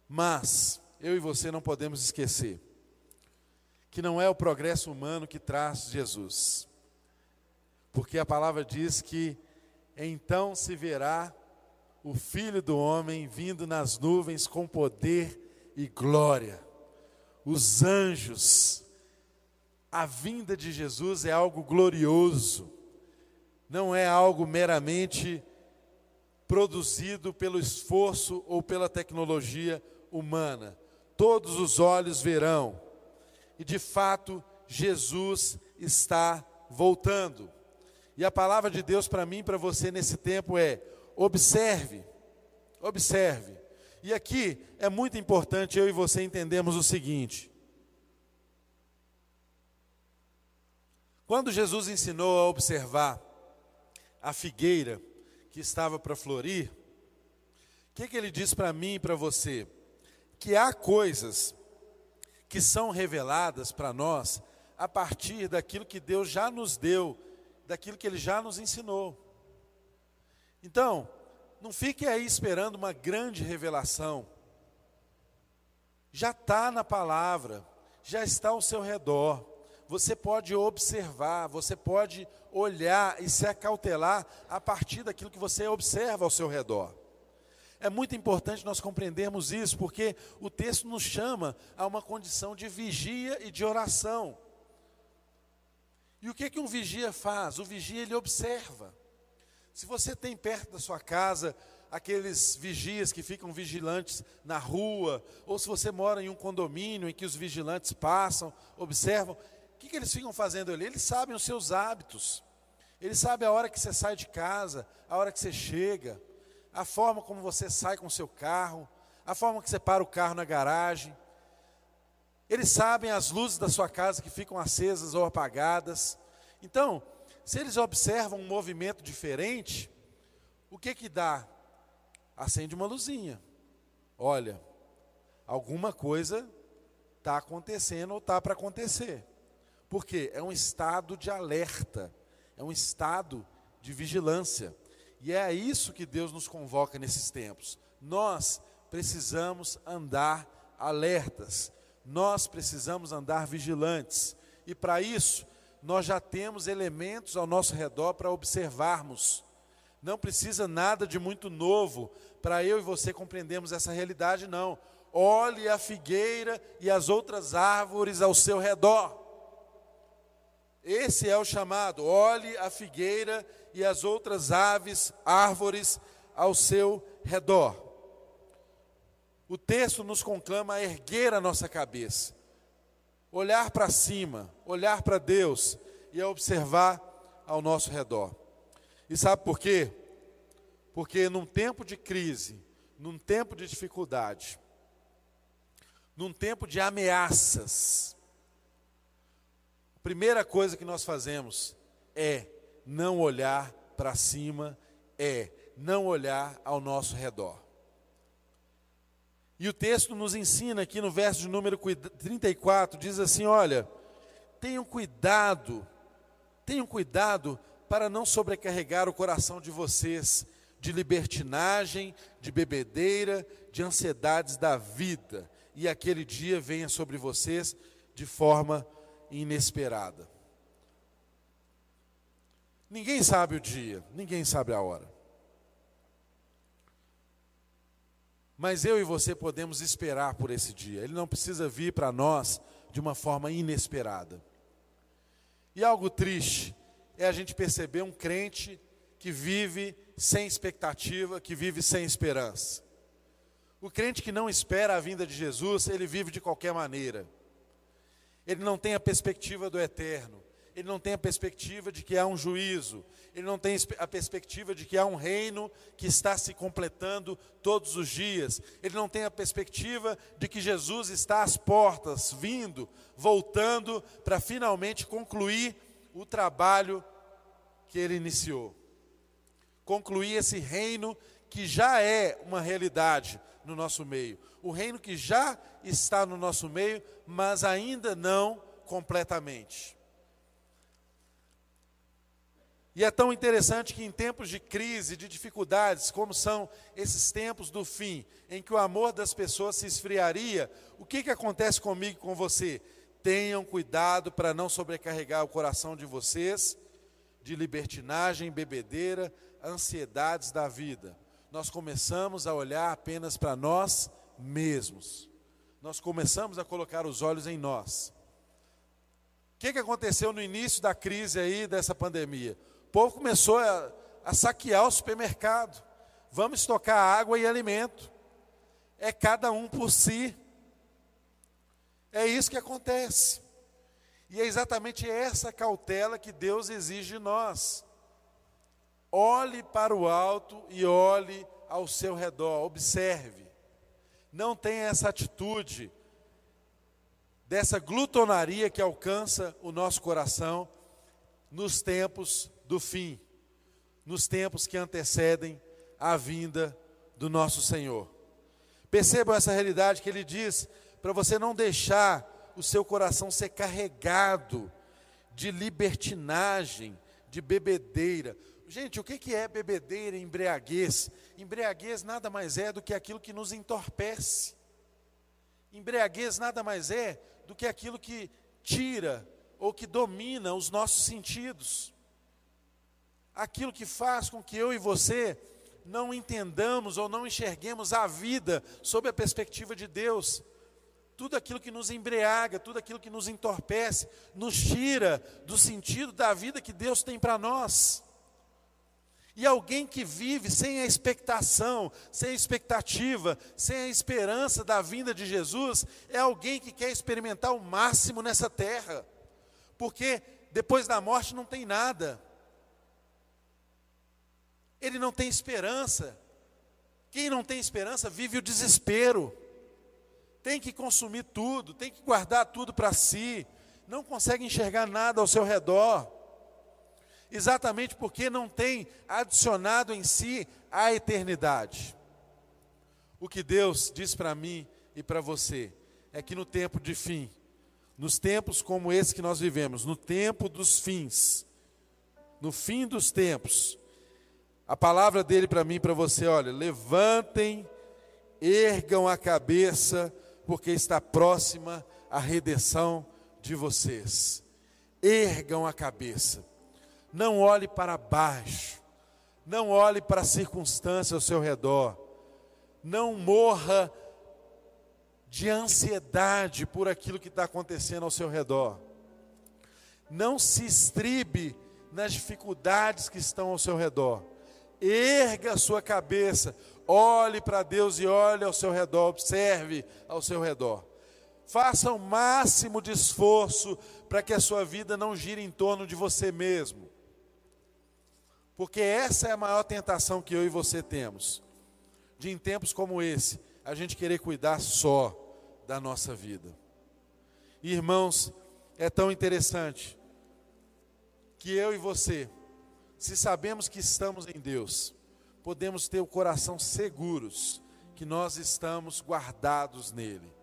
Mas, eu e você não podemos esquecer que não é o progresso humano que traz Jesus. Porque a palavra diz que então se verá o Filho do Homem vindo nas nuvens com poder e glória os anjos. A vinda de Jesus é algo glorioso, não é algo meramente produzido pelo esforço ou pela tecnologia humana. Todos os olhos verão, e de fato, Jesus está voltando. E a palavra de Deus para mim e para você nesse tempo é: observe, observe. E aqui é muito importante eu e você entendermos o seguinte: quando Jesus ensinou a observar a figueira que estava para florir, o que, que ele diz para mim e para você? Que há coisas que são reveladas para nós a partir daquilo que Deus já nos deu, daquilo que Ele já nos ensinou. Então, não fique aí esperando uma grande revelação. Já está na palavra, já está ao seu redor. Você pode observar, você pode olhar e se acautelar a partir daquilo que você observa ao seu redor. É muito importante nós compreendermos isso, porque o texto nos chama a uma condição de vigia e de oração. E o que, que um vigia faz? O vigia ele observa. Se você tem perto da sua casa aqueles vigias que ficam vigilantes na rua, ou se você mora em um condomínio em que os vigilantes passam, observam, o que, que eles ficam fazendo ali? Eles sabem os seus hábitos, eles sabem a hora que você sai de casa, a hora que você chega, a forma como você sai com o seu carro, a forma que você para o carro na garagem. Eles sabem as luzes da sua casa que ficam acesas ou apagadas. Então, se eles observam um movimento diferente, o que que dá? Acende uma luzinha. Olha, alguma coisa está acontecendo ou está para acontecer. Por quê? É um estado de alerta, é um estado de vigilância. E é a isso que Deus nos convoca nesses tempos. Nós precisamos andar alertas, nós precisamos andar vigilantes. E para isso, nós já temos elementos ao nosso redor para observarmos. Não precisa nada de muito novo para eu e você compreendermos essa realidade, não. Olhe a figueira e as outras árvores ao seu redor. Esse é o chamado: olhe a figueira e as outras aves, árvores ao seu redor. O texto nos conclama a erguer a nossa cabeça, olhar para cima, olhar para Deus e observar ao nosso redor. E sabe por quê? Porque num tempo de crise, num tempo de dificuldade, num tempo de ameaças, a primeira coisa que nós fazemos é não olhar para cima, é não olhar ao nosso redor. E o texto nos ensina aqui no verso de número 34, diz assim: olha, tenham cuidado, tenham cuidado para não sobrecarregar o coração de vocês de libertinagem, de bebedeira, de ansiedades da vida, e aquele dia venha sobre vocês de forma inesperada. Ninguém sabe o dia, ninguém sabe a hora. Mas eu e você podemos esperar por esse dia. Ele não precisa vir para nós de uma forma inesperada. E algo triste é a gente perceber um crente que vive sem expectativa, que vive sem esperança. O crente que não espera a vinda de Jesus, ele vive de qualquer maneira. Ele não tem a perspectiva do eterno. Ele não tem a perspectiva de que há um juízo. Ele não tem a perspectiva de que há um reino que está se completando todos os dias. Ele não tem a perspectiva de que Jesus está às portas, vindo, voltando para finalmente concluir o trabalho que ele iniciou concluir esse reino que já é uma realidade no nosso meio. O reino que já está no nosso meio, mas ainda não completamente. E é tão interessante que em tempos de crise, de dificuldades, como são esses tempos do fim, em que o amor das pessoas se esfriaria, o que, que acontece comigo com você? Tenham cuidado para não sobrecarregar o coração de vocês de libertinagem, bebedeira, ansiedades da vida. Nós começamos a olhar apenas para nós mesmos. Nós começamos a colocar os olhos em nós. O que, que aconteceu no início da crise aí, dessa pandemia? Povo começou a, a saquear o supermercado. Vamos estocar água e alimento. É cada um por si. É isso que acontece. E é exatamente essa cautela que Deus exige de nós. Olhe para o alto e olhe ao seu redor, observe. Não tenha essa atitude dessa glutonaria que alcança o nosso coração nos tempos do fim, nos tempos que antecedem a vinda do nosso Senhor. Percebam essa realidade que ele diz para você não deixar o seu coração ser carregado de libertinagem, de bebedeira. Gente, o que é bebedeira, embriaguez? Embriaguez nada mais é do que aquilo que nos entorpece. Embriaguez nada mais é do que aquilo que tira ou que domina os nossos sentidos. Aquilo que faz com que eu e você não entendamos ou não enxerguemos a vida sob a perspectiva de Deus. Tudo aquilo que nos embriaga, tudo aquilo que nos entorpece, nos tira do sentido da vida que Deus tem para nós. E alguém que vive sem a expectação, sem a expectativa, sem a esperança da vinda de Jesus, é alguém que quer experimentar o máximo nessa terra, porque depois da morte não tem nada, ele não tem esperança. Quem não tem esperança vive o desespero, tem que consumir tudo, tem que guardar tudo para si, não consegue enxergar nada ao seu redor exatamente porque não tem adicionado em si a eternidade. O que Deus diz para mim e para você é que no tempo de fim, nos tempos como esse que nós vivemos, no tempo dos fins, no fim dos tempos, a palavra dele para mim e para você, olha, levantem, ergam a cabeça, porque está próxima a redenção de vocês. Ergam a cabeça. Não olhe para baixo. Não olhe para a circunstância ao seu redor. Não morra de ansiedade por aquilo que está acontecendo ao seu redor. Não se estribe nas dificuldades que estão ao seu redor. Erga a sua cabeça, olhe para Deus e olhe ao seu redor, observe ao seu redor. Faça o máximo de esforço para que a sua vida não gire em torno de você mesmo. Porque essa é a maior tentação que eu e você temos. De em tempos como esse, a gente querer cuidar só da nossa vida. Irmãos, é tão interessante que eu e você, se sabemos que estamos em Deus, podemos ter o coração seguros que nós estamos guardados nele.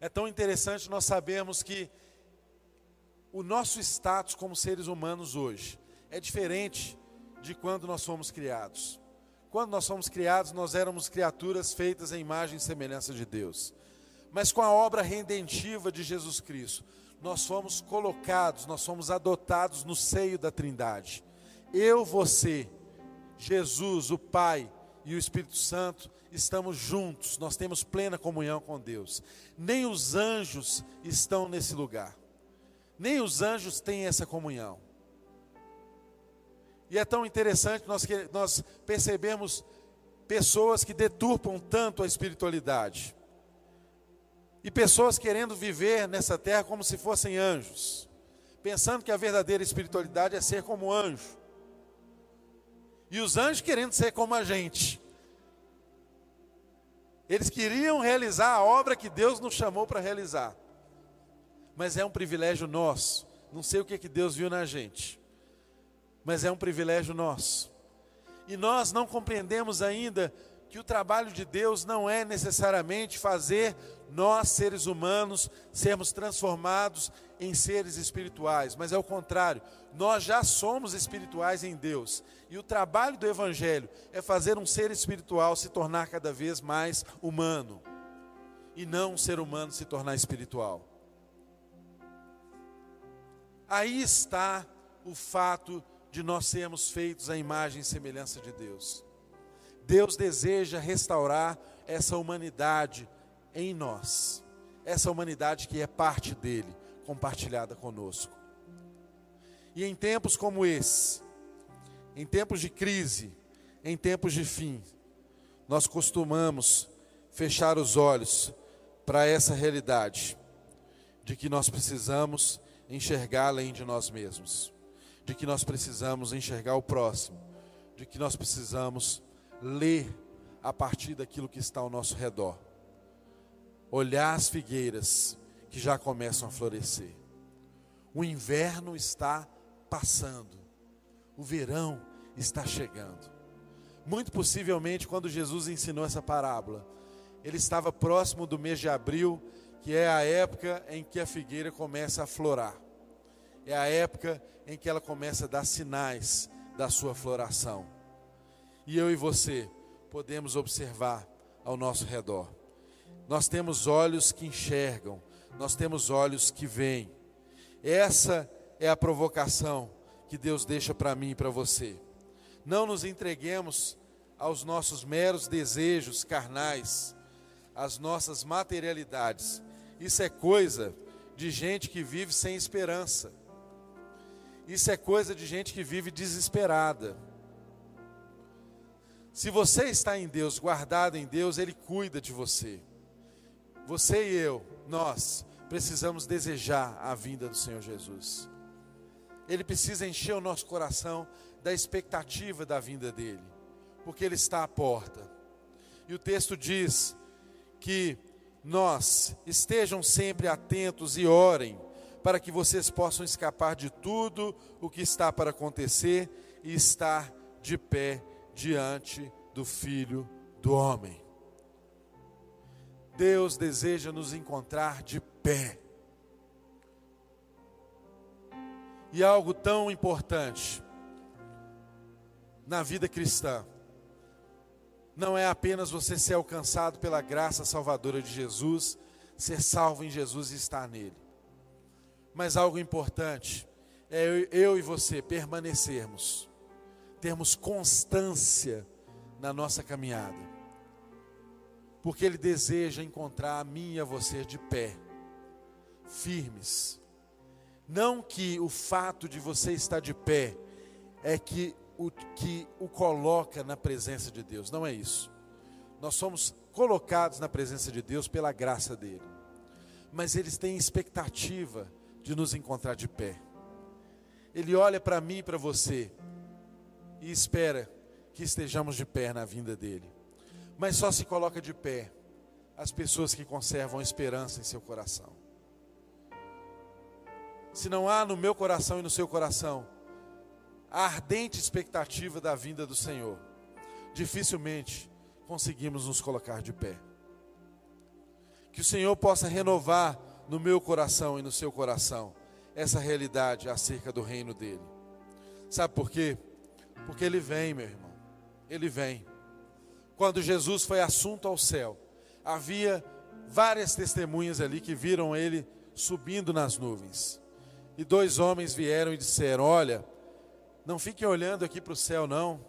É tão interessante nós sabermos que o nosso status como seres humanos hoje é diferente de quando nós fomos criados. Quando nós fomos criados, nós éramos criaturas feitas em imagem e semelhança de Deus. Mas com a obra redentiva de Jesus Cristo, nós fomos colocados, nós fomos adotados no seio da Trindade. Eu, você, Jesus, o Pai e o Espírito Santo estamos juntos, nós temos plena comunhão com Deus. Nem os anjos estão nesse lugar, nem os anjos têm essa comunhão. E é tão interessante nós, nós percebemos pessoas que deturpam tanto a espiritualidade. E pessoas querendo viver nessa terra como se fossem anjos, pensando que a verdadeira espiritualidade é ser como anjo. E os anjos querendo ser como a gente. Eles queriam realizar a obra que Deus nos chamou para realizar. Mas é um privilégio nosso. Não sei o que, que Deus viu na gente, mas é um privilégio nosso. E nós não compreendemos ainda que o trabalho de Deus não é necessariamente fazer nós, seres humanos, sermos transformados em seres espirituais, mas é o contrário, nós já somos espirituais em Deus. E o trabalho do Evangelho é fazer um ser espiritual se tornar cada vez mais humano, e não um ser humano se tornar espiritual. Aí está o fato de nós sermos feitos à imagem e semelhança de Deus. Deus deseja restaurar essa humanidade em nós, essa humanidade que é parte dele, compartilhada conosco. E em tempos como esse, em tempos de crise, em tempos de fim, nós costumamos fechar os olhos para essa realidade de que nós precisamos enxergar além de nós mesmos, de que nós precisamos enxergar o próximo, de que nós precisamos ler a partir daquilo que está ao nosso redor. Olhar as figueiras que já começam a florescer. O inverno está passando. O verão está chegando. Muito possivelmente, quando Jesus ensinou essa parábola, ele estava próximo do mês de abril, que é a época em que a figueira começa a florar. É a época em que ela começa a dar sinais da sua floração e eu e você podemos observar ao nosso redor. Nós temos olhos que enxergam, nós temos olhos que veem. Essa é a provocação que Deus deixa para mim e para você. Não nos entreguemos aos nossos meros desejos carnais, às nossas materialidades. Isso é coisa de gente que vive sem esperança. Isso é coisa de gente que vive desesperada. Se você está em Deus, guardado em Deus, Ele cuida de você. Você e eu, nós, precisamos desejar a vinda do Senhor Jesus. Ele precisa encher o nosso coração da expectativa da vinda dele, porque Ele está à porta. E o texto diz que nós estejam sempre atentos e orem, para que vocês possam escapar de tudo o que está para acontecer e estar de pé diante do Filho do Homem. Deus deseja nos encontrar de pé. E algo tão importante na vida cristã não é apenas você ser alcançado pela graça salvadora de Jesus, ser salvo em Jesus e estar nele. Mas algo importante é eu e você permanecermos termos constância na nossa caminhada. Porque Ele deseja encontrar a mim e a você de pé, firmes, Não que o fato de você estar de pé é que o que o coloca na presença de Deus, não é isso. Nós somos colocados na presença de Deus pela graça dele. Mas eles têm expectativa de nos encontrar de pé. Ele olha para mim e para você e espera que estejamos de pé na vinda dele. Mas só se coloca de pé as pessoas que conservam esperança em seu coração. Se não há no meu coração e no seu coração a ardente expectativa da vinda do Senhor, dificilmente conseguimos nos colocar de pé. Que o Senhor possa renovar no meu coração e no seu coração essa realidade acerca do reino dele. Sabe por quê? Porque ele vem, meu irmão. Ele vem. Quando Jesus foi assunto ao céu, havia várias testemunhas ali que viram ele subindo nas nuvens. E dois homens vieram e disseram: Olha, não fiquem olhando aqui para o céu, não.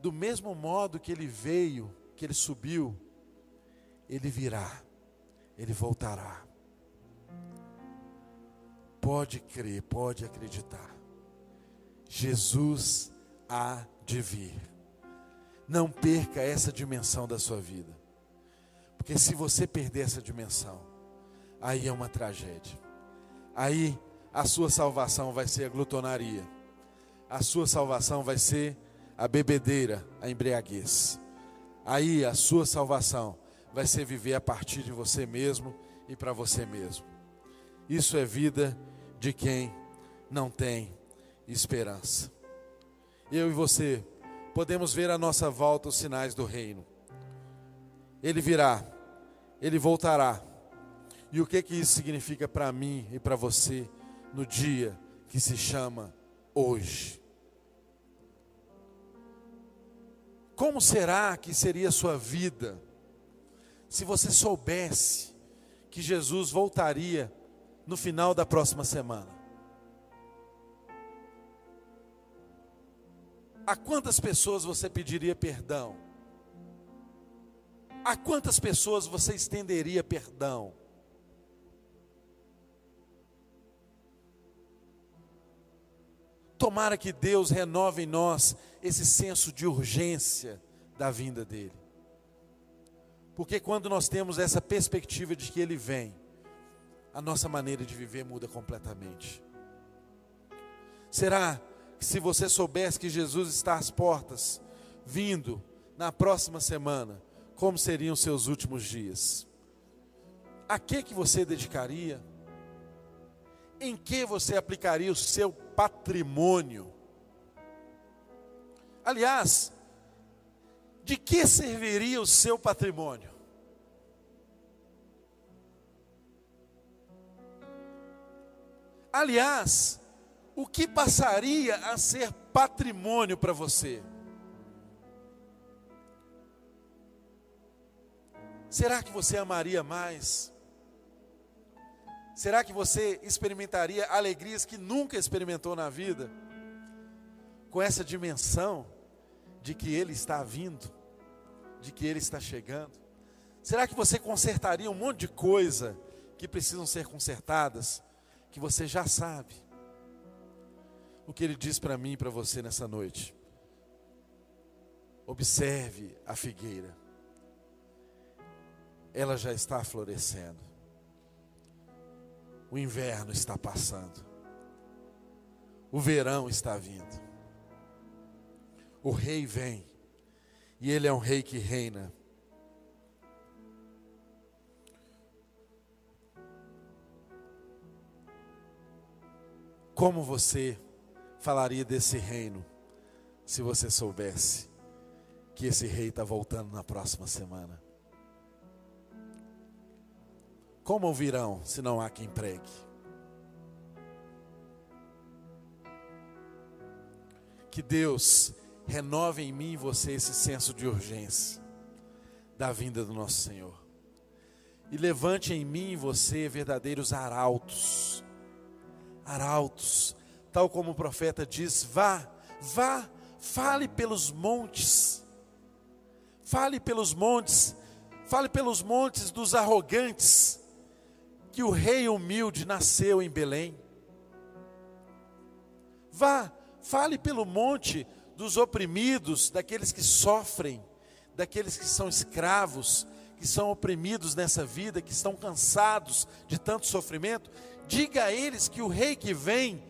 Do mesmo modo que ele veio, que ele subiu, ele virá, ele voltará. Pode crer, pode acreditar. Jesus há de vir. Não perca essa dimensão da sua vida. Porque se você perder essa dimensão, aí é uma tragédia. Aí a sua salvação vai ser a glutonaria. A sua salvação vai ser a bebedeira, a embriaguez. Aí a sua salvação vai ser viver a partir de você mesmo e para você mesmo. Isso é vida de quem não tem esperança. Eu e você podemos ver à nossa volta os sinais do reino. Ele virá, ele voltará. E o que que isso significa para mim e para você no dia que se chama hoje? Como será que seria a sua vida se você soubesse que Jesus voltaria no final da próxima semana? A quantas pessoas você pediria perdão? A quantas pessoas você estenderia perdão? Tomara que Deus renove em nós esse senso de urgência da vinda dEle. Porque quando nós temos essa perspectiva de que Ele vem, a nossa maneira de viver muda completamente. Será que se você soubesse que Jesus está às portas, vindo na próxima semana, como seriam seus últimos dias? A que que você dedicaria? Em que você aplicaria o seu patrimônio? Aliás, de que serviria o seu patrimônio? Aliás, o que passaria a ser patrimônio para você? Será que você amaria mais? Será que você experimentaria alegrias que nunca experimentou na vida? Com essa dimensão de que Ele está vindo, de que Ele está chegando? Será que você consertaria um monte de coisa que precisam ser consertadas? que você já sabe. O que ele diz para mim e para você nessa noite. Observe a figueira. Ela já está florescendo. O inverno está passando. O verão está vindo. O rei vem. E ele é um rei que reina Como você falaria desse reino se você soubesse que esse rei está voltando na próxima semana? Como ouvirão se não há quem pregue? Que Deus renove em mim e você esse senso de urgência da vinda do nosso Senhor. E levante em mim e você verdadeiros arautos. Arautos, tal como o profeta diz: vá, vá, fale pelos montes, fale pelos montes, fale pelos montes dos arrogantes, que o rei humilde nasceu em Belém. Vá, fale pelo monte dos oprimidos, daqueles que sofrem, daqueles que são escravos, que são oprimidos nessa vida, que estão cansados de tanto sofrimento. Diga a eles que o rei que vem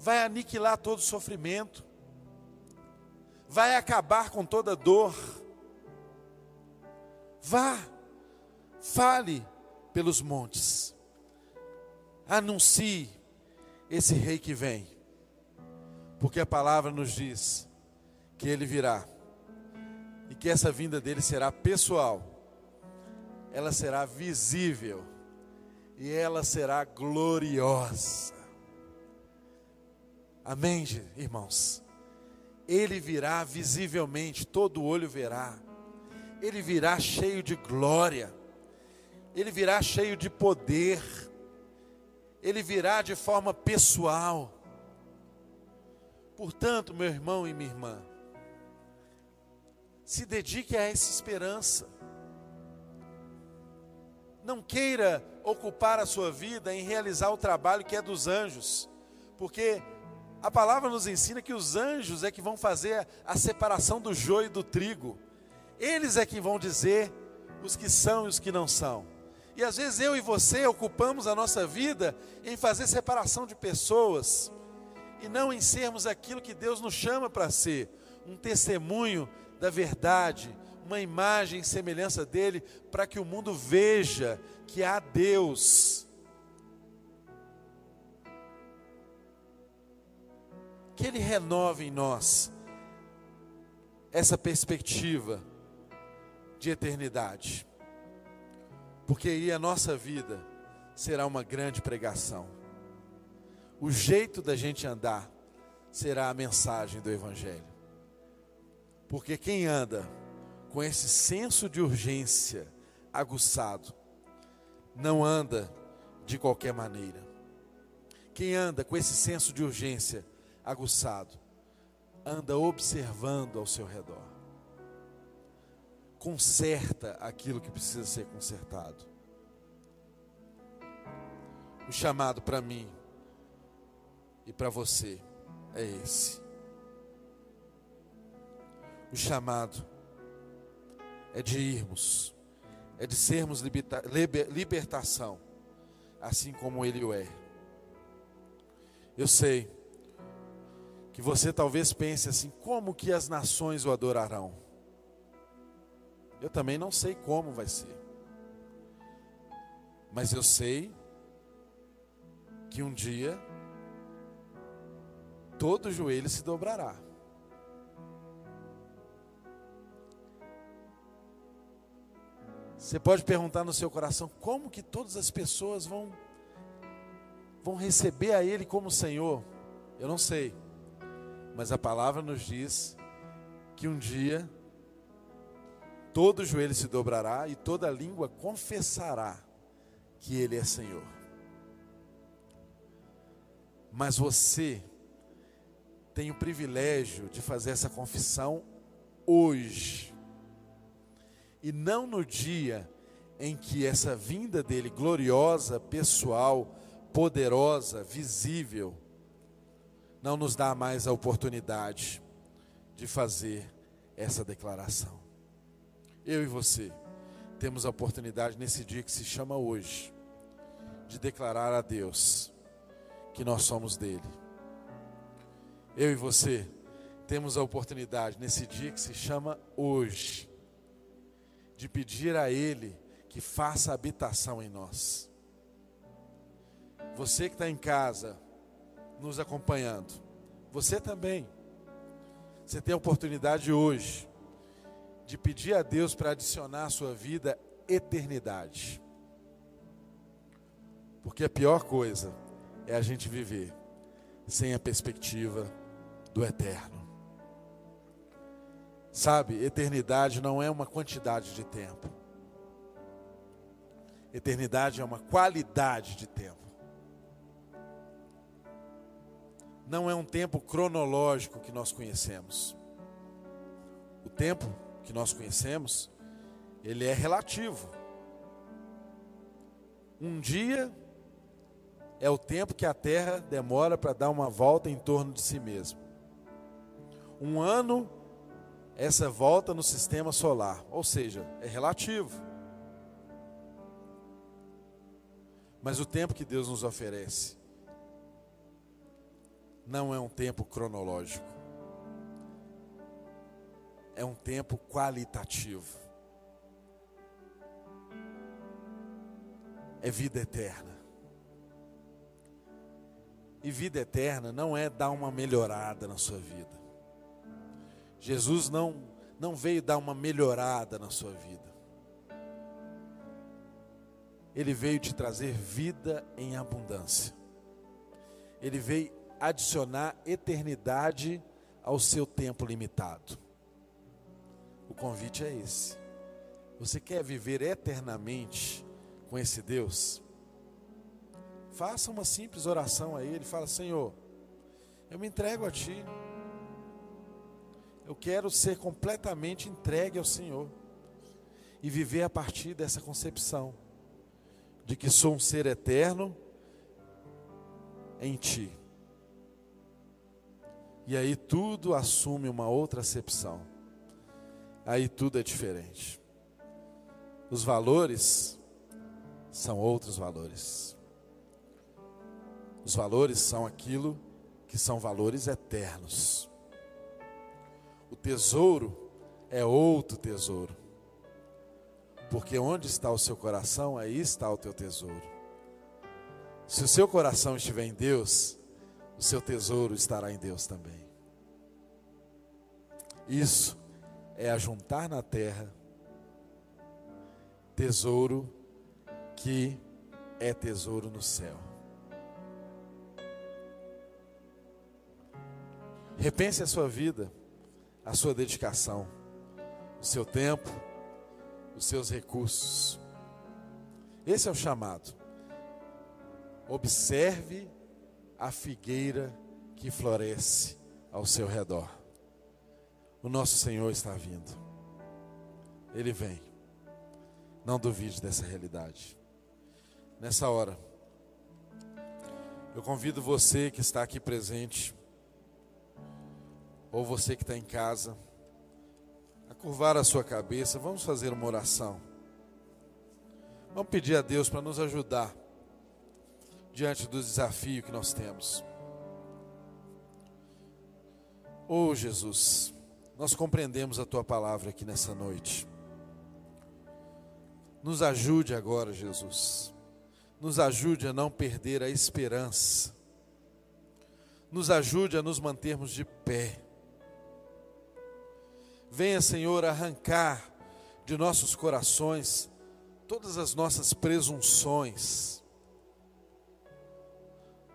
vai aniquilar todo sofrimento, vai acabar com toda dor. Vá, fale pelos montes, anuncie esse rei que vem, porque a palavra nos diz que ele virá e que essa vinda dele será pessoal, ela será visível e ela será gloriosa. Amém, irmãos? Ele virá visivelmente, todo olho verá. Ele virá cheio de glória. Ele virá cheio de poder. Ele virá de forma pessoal. Portanto, meu irmão e minha irmã, se dedique a essa esperança. Não queira ocupar a sua vida em realizar o trabalho que é dos anjos, porque a palavra nos ensina que os anjos é que vão fazer a separação do joio e do trigo. Eles é que vão dizer os que são e os que não são. E às vezes eu e você ocupamos a nossa vida em fazer separação de pessoas e não em sermos aquilo que Deus nos chama para ser, um testemunho da verdade, uma imagem e semelhança dele, para que o mundo veja que há Deus. Que Ele renove em nós essa perspectiva de eternidade, porque aí a nossa vida será uma grande pregação. O jeito da gente andar será a mensagem do Evangelho, porque quem anda com esse senso de urgência aguçado, não anda de qualquer maneira. Quem anda com esse senso de urgência aguçado, anda observando ao seu redor. Conserta aquilo que precisa ser consertado. O chamado para mim e para você é esse. O chamado é de irmos, é de sermos liberta, libertação, assim como Ele o é. Eu sei que você talvez pense assim: como que as nações o adorarão? Eu também não sei como vai ser, mas eu sei que um dia todo joelho se dobrará. Você pode perguntar no seu coração como que todas as pessoas vão vão receber a ele como Senhor? Eu não sei. Mas a palavra nos diz que um dia todo joelho se dobrará e toda língua confessará que Ele é Senhor. Mas você tem o privilégio de fazer essa confissão hoje, e não no dia em que essa vinda dele gloriosa, pessoal, poderosa, visível, não nos dá mais a oportunidade de fazer essa declaração. Eu e você temos a oportunidade nesse dia que se chama hoje de declarar a Deus que nós somos dele. Eu e você temos a oportunidade nesse dia que se chama hoje de pedir a ele que faça habitação em nós. Você que está em casa, nos acompanhando. Você também. Você tem a oportunidade hoje de pedir a Deus para adicionar à sua vida eternidade. Porque a pior coisa é a gente viver sem a perspectiva do eterno. Sabe, eternidade não é uma quantidade de tempo. Eternidade é uma qualidade de tempo. não é um tempo cronológico que nós conhecemos. O tempo que nós conhecemos, ele é relativo. Um dia é o tempo que a Terra demora para dar uma volta em torno de si mesma. Um ano, essa volta no sistema solar, ou seja, é relativo. Mas o tempo que Deus nos oferece não é um tempo cronológico, é um tempo qualitativo. É vida eterna. E vida eterna não é dar uma melhorada na sua vida. Jesus não, não veio dar uma melhorada na sua vida. Ele veio te trazer vida em abundância. Ele veio adicionar eternidade ao seu tempo limitado. O convite é esse. Você quer viver eternamente com esse Deus? Faça uma simples oração a Ele. Fala, Senhor, eu me entrego a Ti. Eu quero ser completamente entregue ao Senhor e viver a partir dessa concepção de que sou um ser eterno em Ti. E aí tudo assume uma outra acepção. Aí tudo é diferente. Os valores são outros valores. Os valores são aquilo que são valores eternos. O tesouro é outro tesouro. Porque onde está o seu coração, aí está o teu tesouro. Se o seu coração estiver em Deus, o seu tesouro estará em Deus também. Isso é ajuntar na terra tesouro que é tesouro no céu. Repense a sua vida, a sua dedicação, o seu tempo, os seus recursos. Esse é o chamado. Observe a figueira que floresce ao seu redor. O nosso Senhor está vindo. Ele vem. Não duvide dessa realidade. Nessa hora, eu convido você que está aqui presente ou você que está em casa, a curvar a sua cabeça, vamos fazer uma oração. Vamos pedir a Deus para nos ajudar diante do desafio que nós temos. Oh Jesus, nós compreendemos a tua palavra aqui nessa noite. Nos ajude agora, Jesus. Nos ajude a não perder a esperança. Nos ajude a nos mantermos de pé Venha, Senhor, arrancar de nossos corações todas as nossas presunções,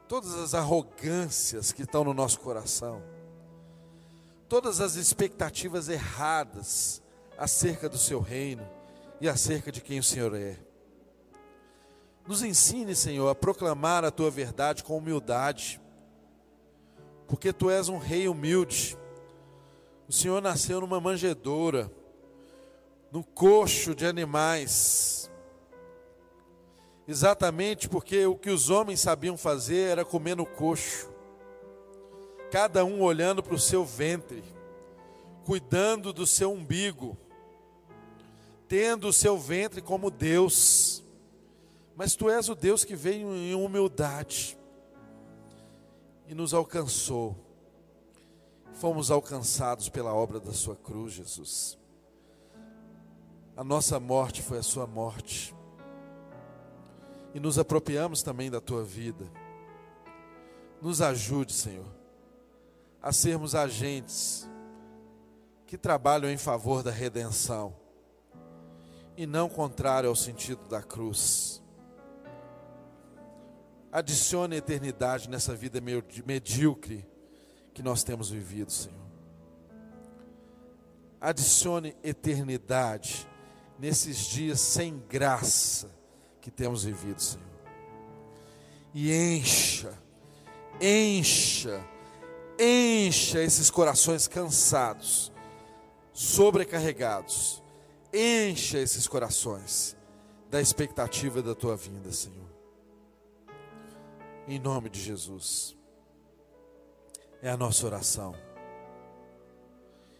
todas as arrogâncias que estão no nosso coração, todas as expectativas erradas acerca do Seu reino e acerca de quem o Senhor é. Nos ensine, Senhor, a proclamar a Tua verdade com humildade, porque Tu és um rei humilde o Senhor nasceu numa manjedoura, num coxo de animais. Exatamente porque o que os homens sabiam fazer era comer no coxo. Cada um olhando para o seu ventre, cuidando do seu umbigo, tendo o seu ventre como Deus. Mas tu és o Deus que veio em humildade e nos alcançou fomos alcançados pela obra da Sua cruz, Jesus. A nossa morte foi a Sua morte. E nos apropriamos também da Tua vida. Nos ajude, Senhor, a sermos agentes que trabalham em favor da redenção e não contrário ao sentido da cruz. Adicione eternidade nessa vida medíocre que nós temos vivido, Senhor. Adicione eternidade nesses dias sem graça que temos vivido, Senhor. E encha, encha, encha esses corações cansados, sobrecarregados. Encha esses corações da expectativa da tua vinda, Senhor. Em nome de Jesus. É a nossa oração.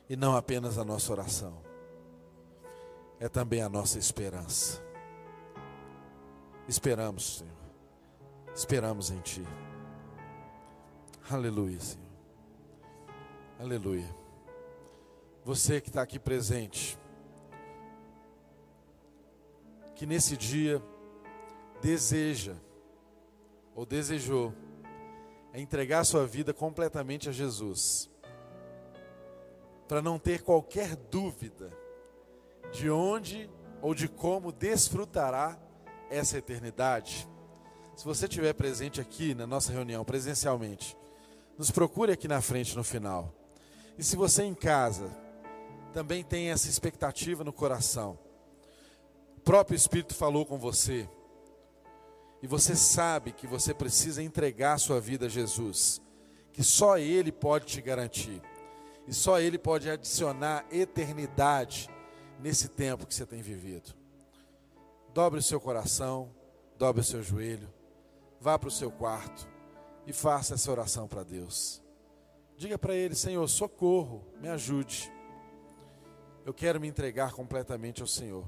E não apenas a nossa oração, é também a nossa esperança. Esperamos, Senhor. Esperamos em Ti. Aleluia, Senhor. Aleluia. Você que está aqui presente, que nesse dia deseja ou desejou é entregar sua vida completamente a Jesus, para não ter qualquer dúvida de onde ou de como desfrutará essa eternidade. Se você estiver presente aqui na nossa reunião presencialmente, nos procure aqui na frente no final. E se você em casa também tem essa expectativa no coração, o próprio Espírito falou com você, e você sabe que você precisa entregar sua vida a Jesus, que só Ele pode te garantir, e só Ele pode adicionar eternidade nesse tempo que você tem vivido. Dobre o seu coração, dobre o seu joelho, vá para o seu quarto e faça essa oração para Deus. Diga para Ele: Senhor, socorro, me ajude. Eu quero me entregar completamente ao Senhor.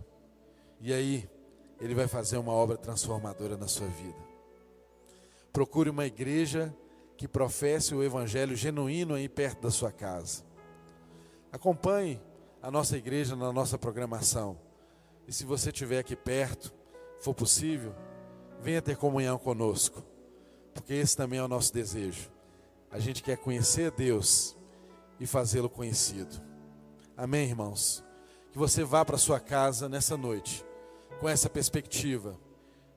E aí, Ele vai fazer uma obra transformadora na sua vida. Procure uma igreja que professe o Evangelho genuíno aí perto da sua casa. Acompanhe a nossa igreja na nossa programação. E se você estiver aqui perto, for possível, venha ter comunhão conosco, porque esse também é o nosso desejo. A gente quer conhecer Deus e fazê-lo conhecido. Amém, irmãos? Que você vá para sua casa nessa noite com essa perspectiva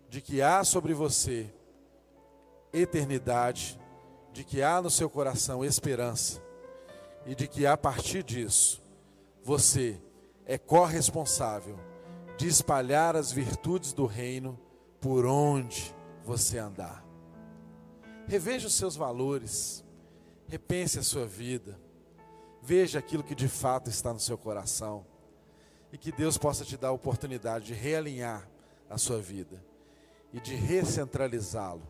de que há sobre você eternidade, de que há no seu coração esperança e de que a partir disso você é corresponsável de espalhar as virtudes do reino por onde você andar. Reveja os seus valores, repense a sua vida, veja aquilo que de fato está no seu coração e que Deus possa te dar a oportunidade de realinhar a sua vida e de recentralizá-lo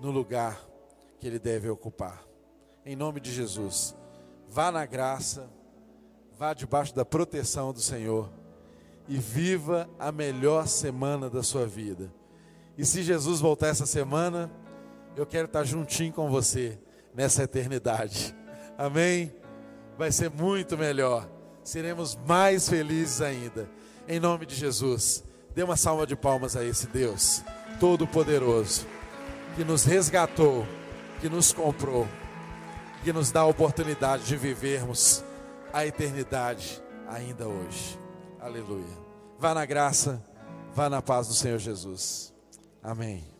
no lugar que ele deve ocupar. Em nome de Jesus, vá na graça, vá debaixo da proteção do Senhor e viva a melhor semana da sua vida. E se Jesus voltar essa semana, eu quero estar juntinho com você nessa eternidade. Amém? Vai ser muito melhor. Seremos mais felizes ainda. Em nome de Jesus. Dê uma salva de palmas a esse Deus Todo-Poderoso, que nos resgatou, que nos comprou, que nos dá a oportunidade de vivermos a eternidade ainda hoje. Aleluia. Vá na graça, vá na paz do Senhor Jesus. Amém.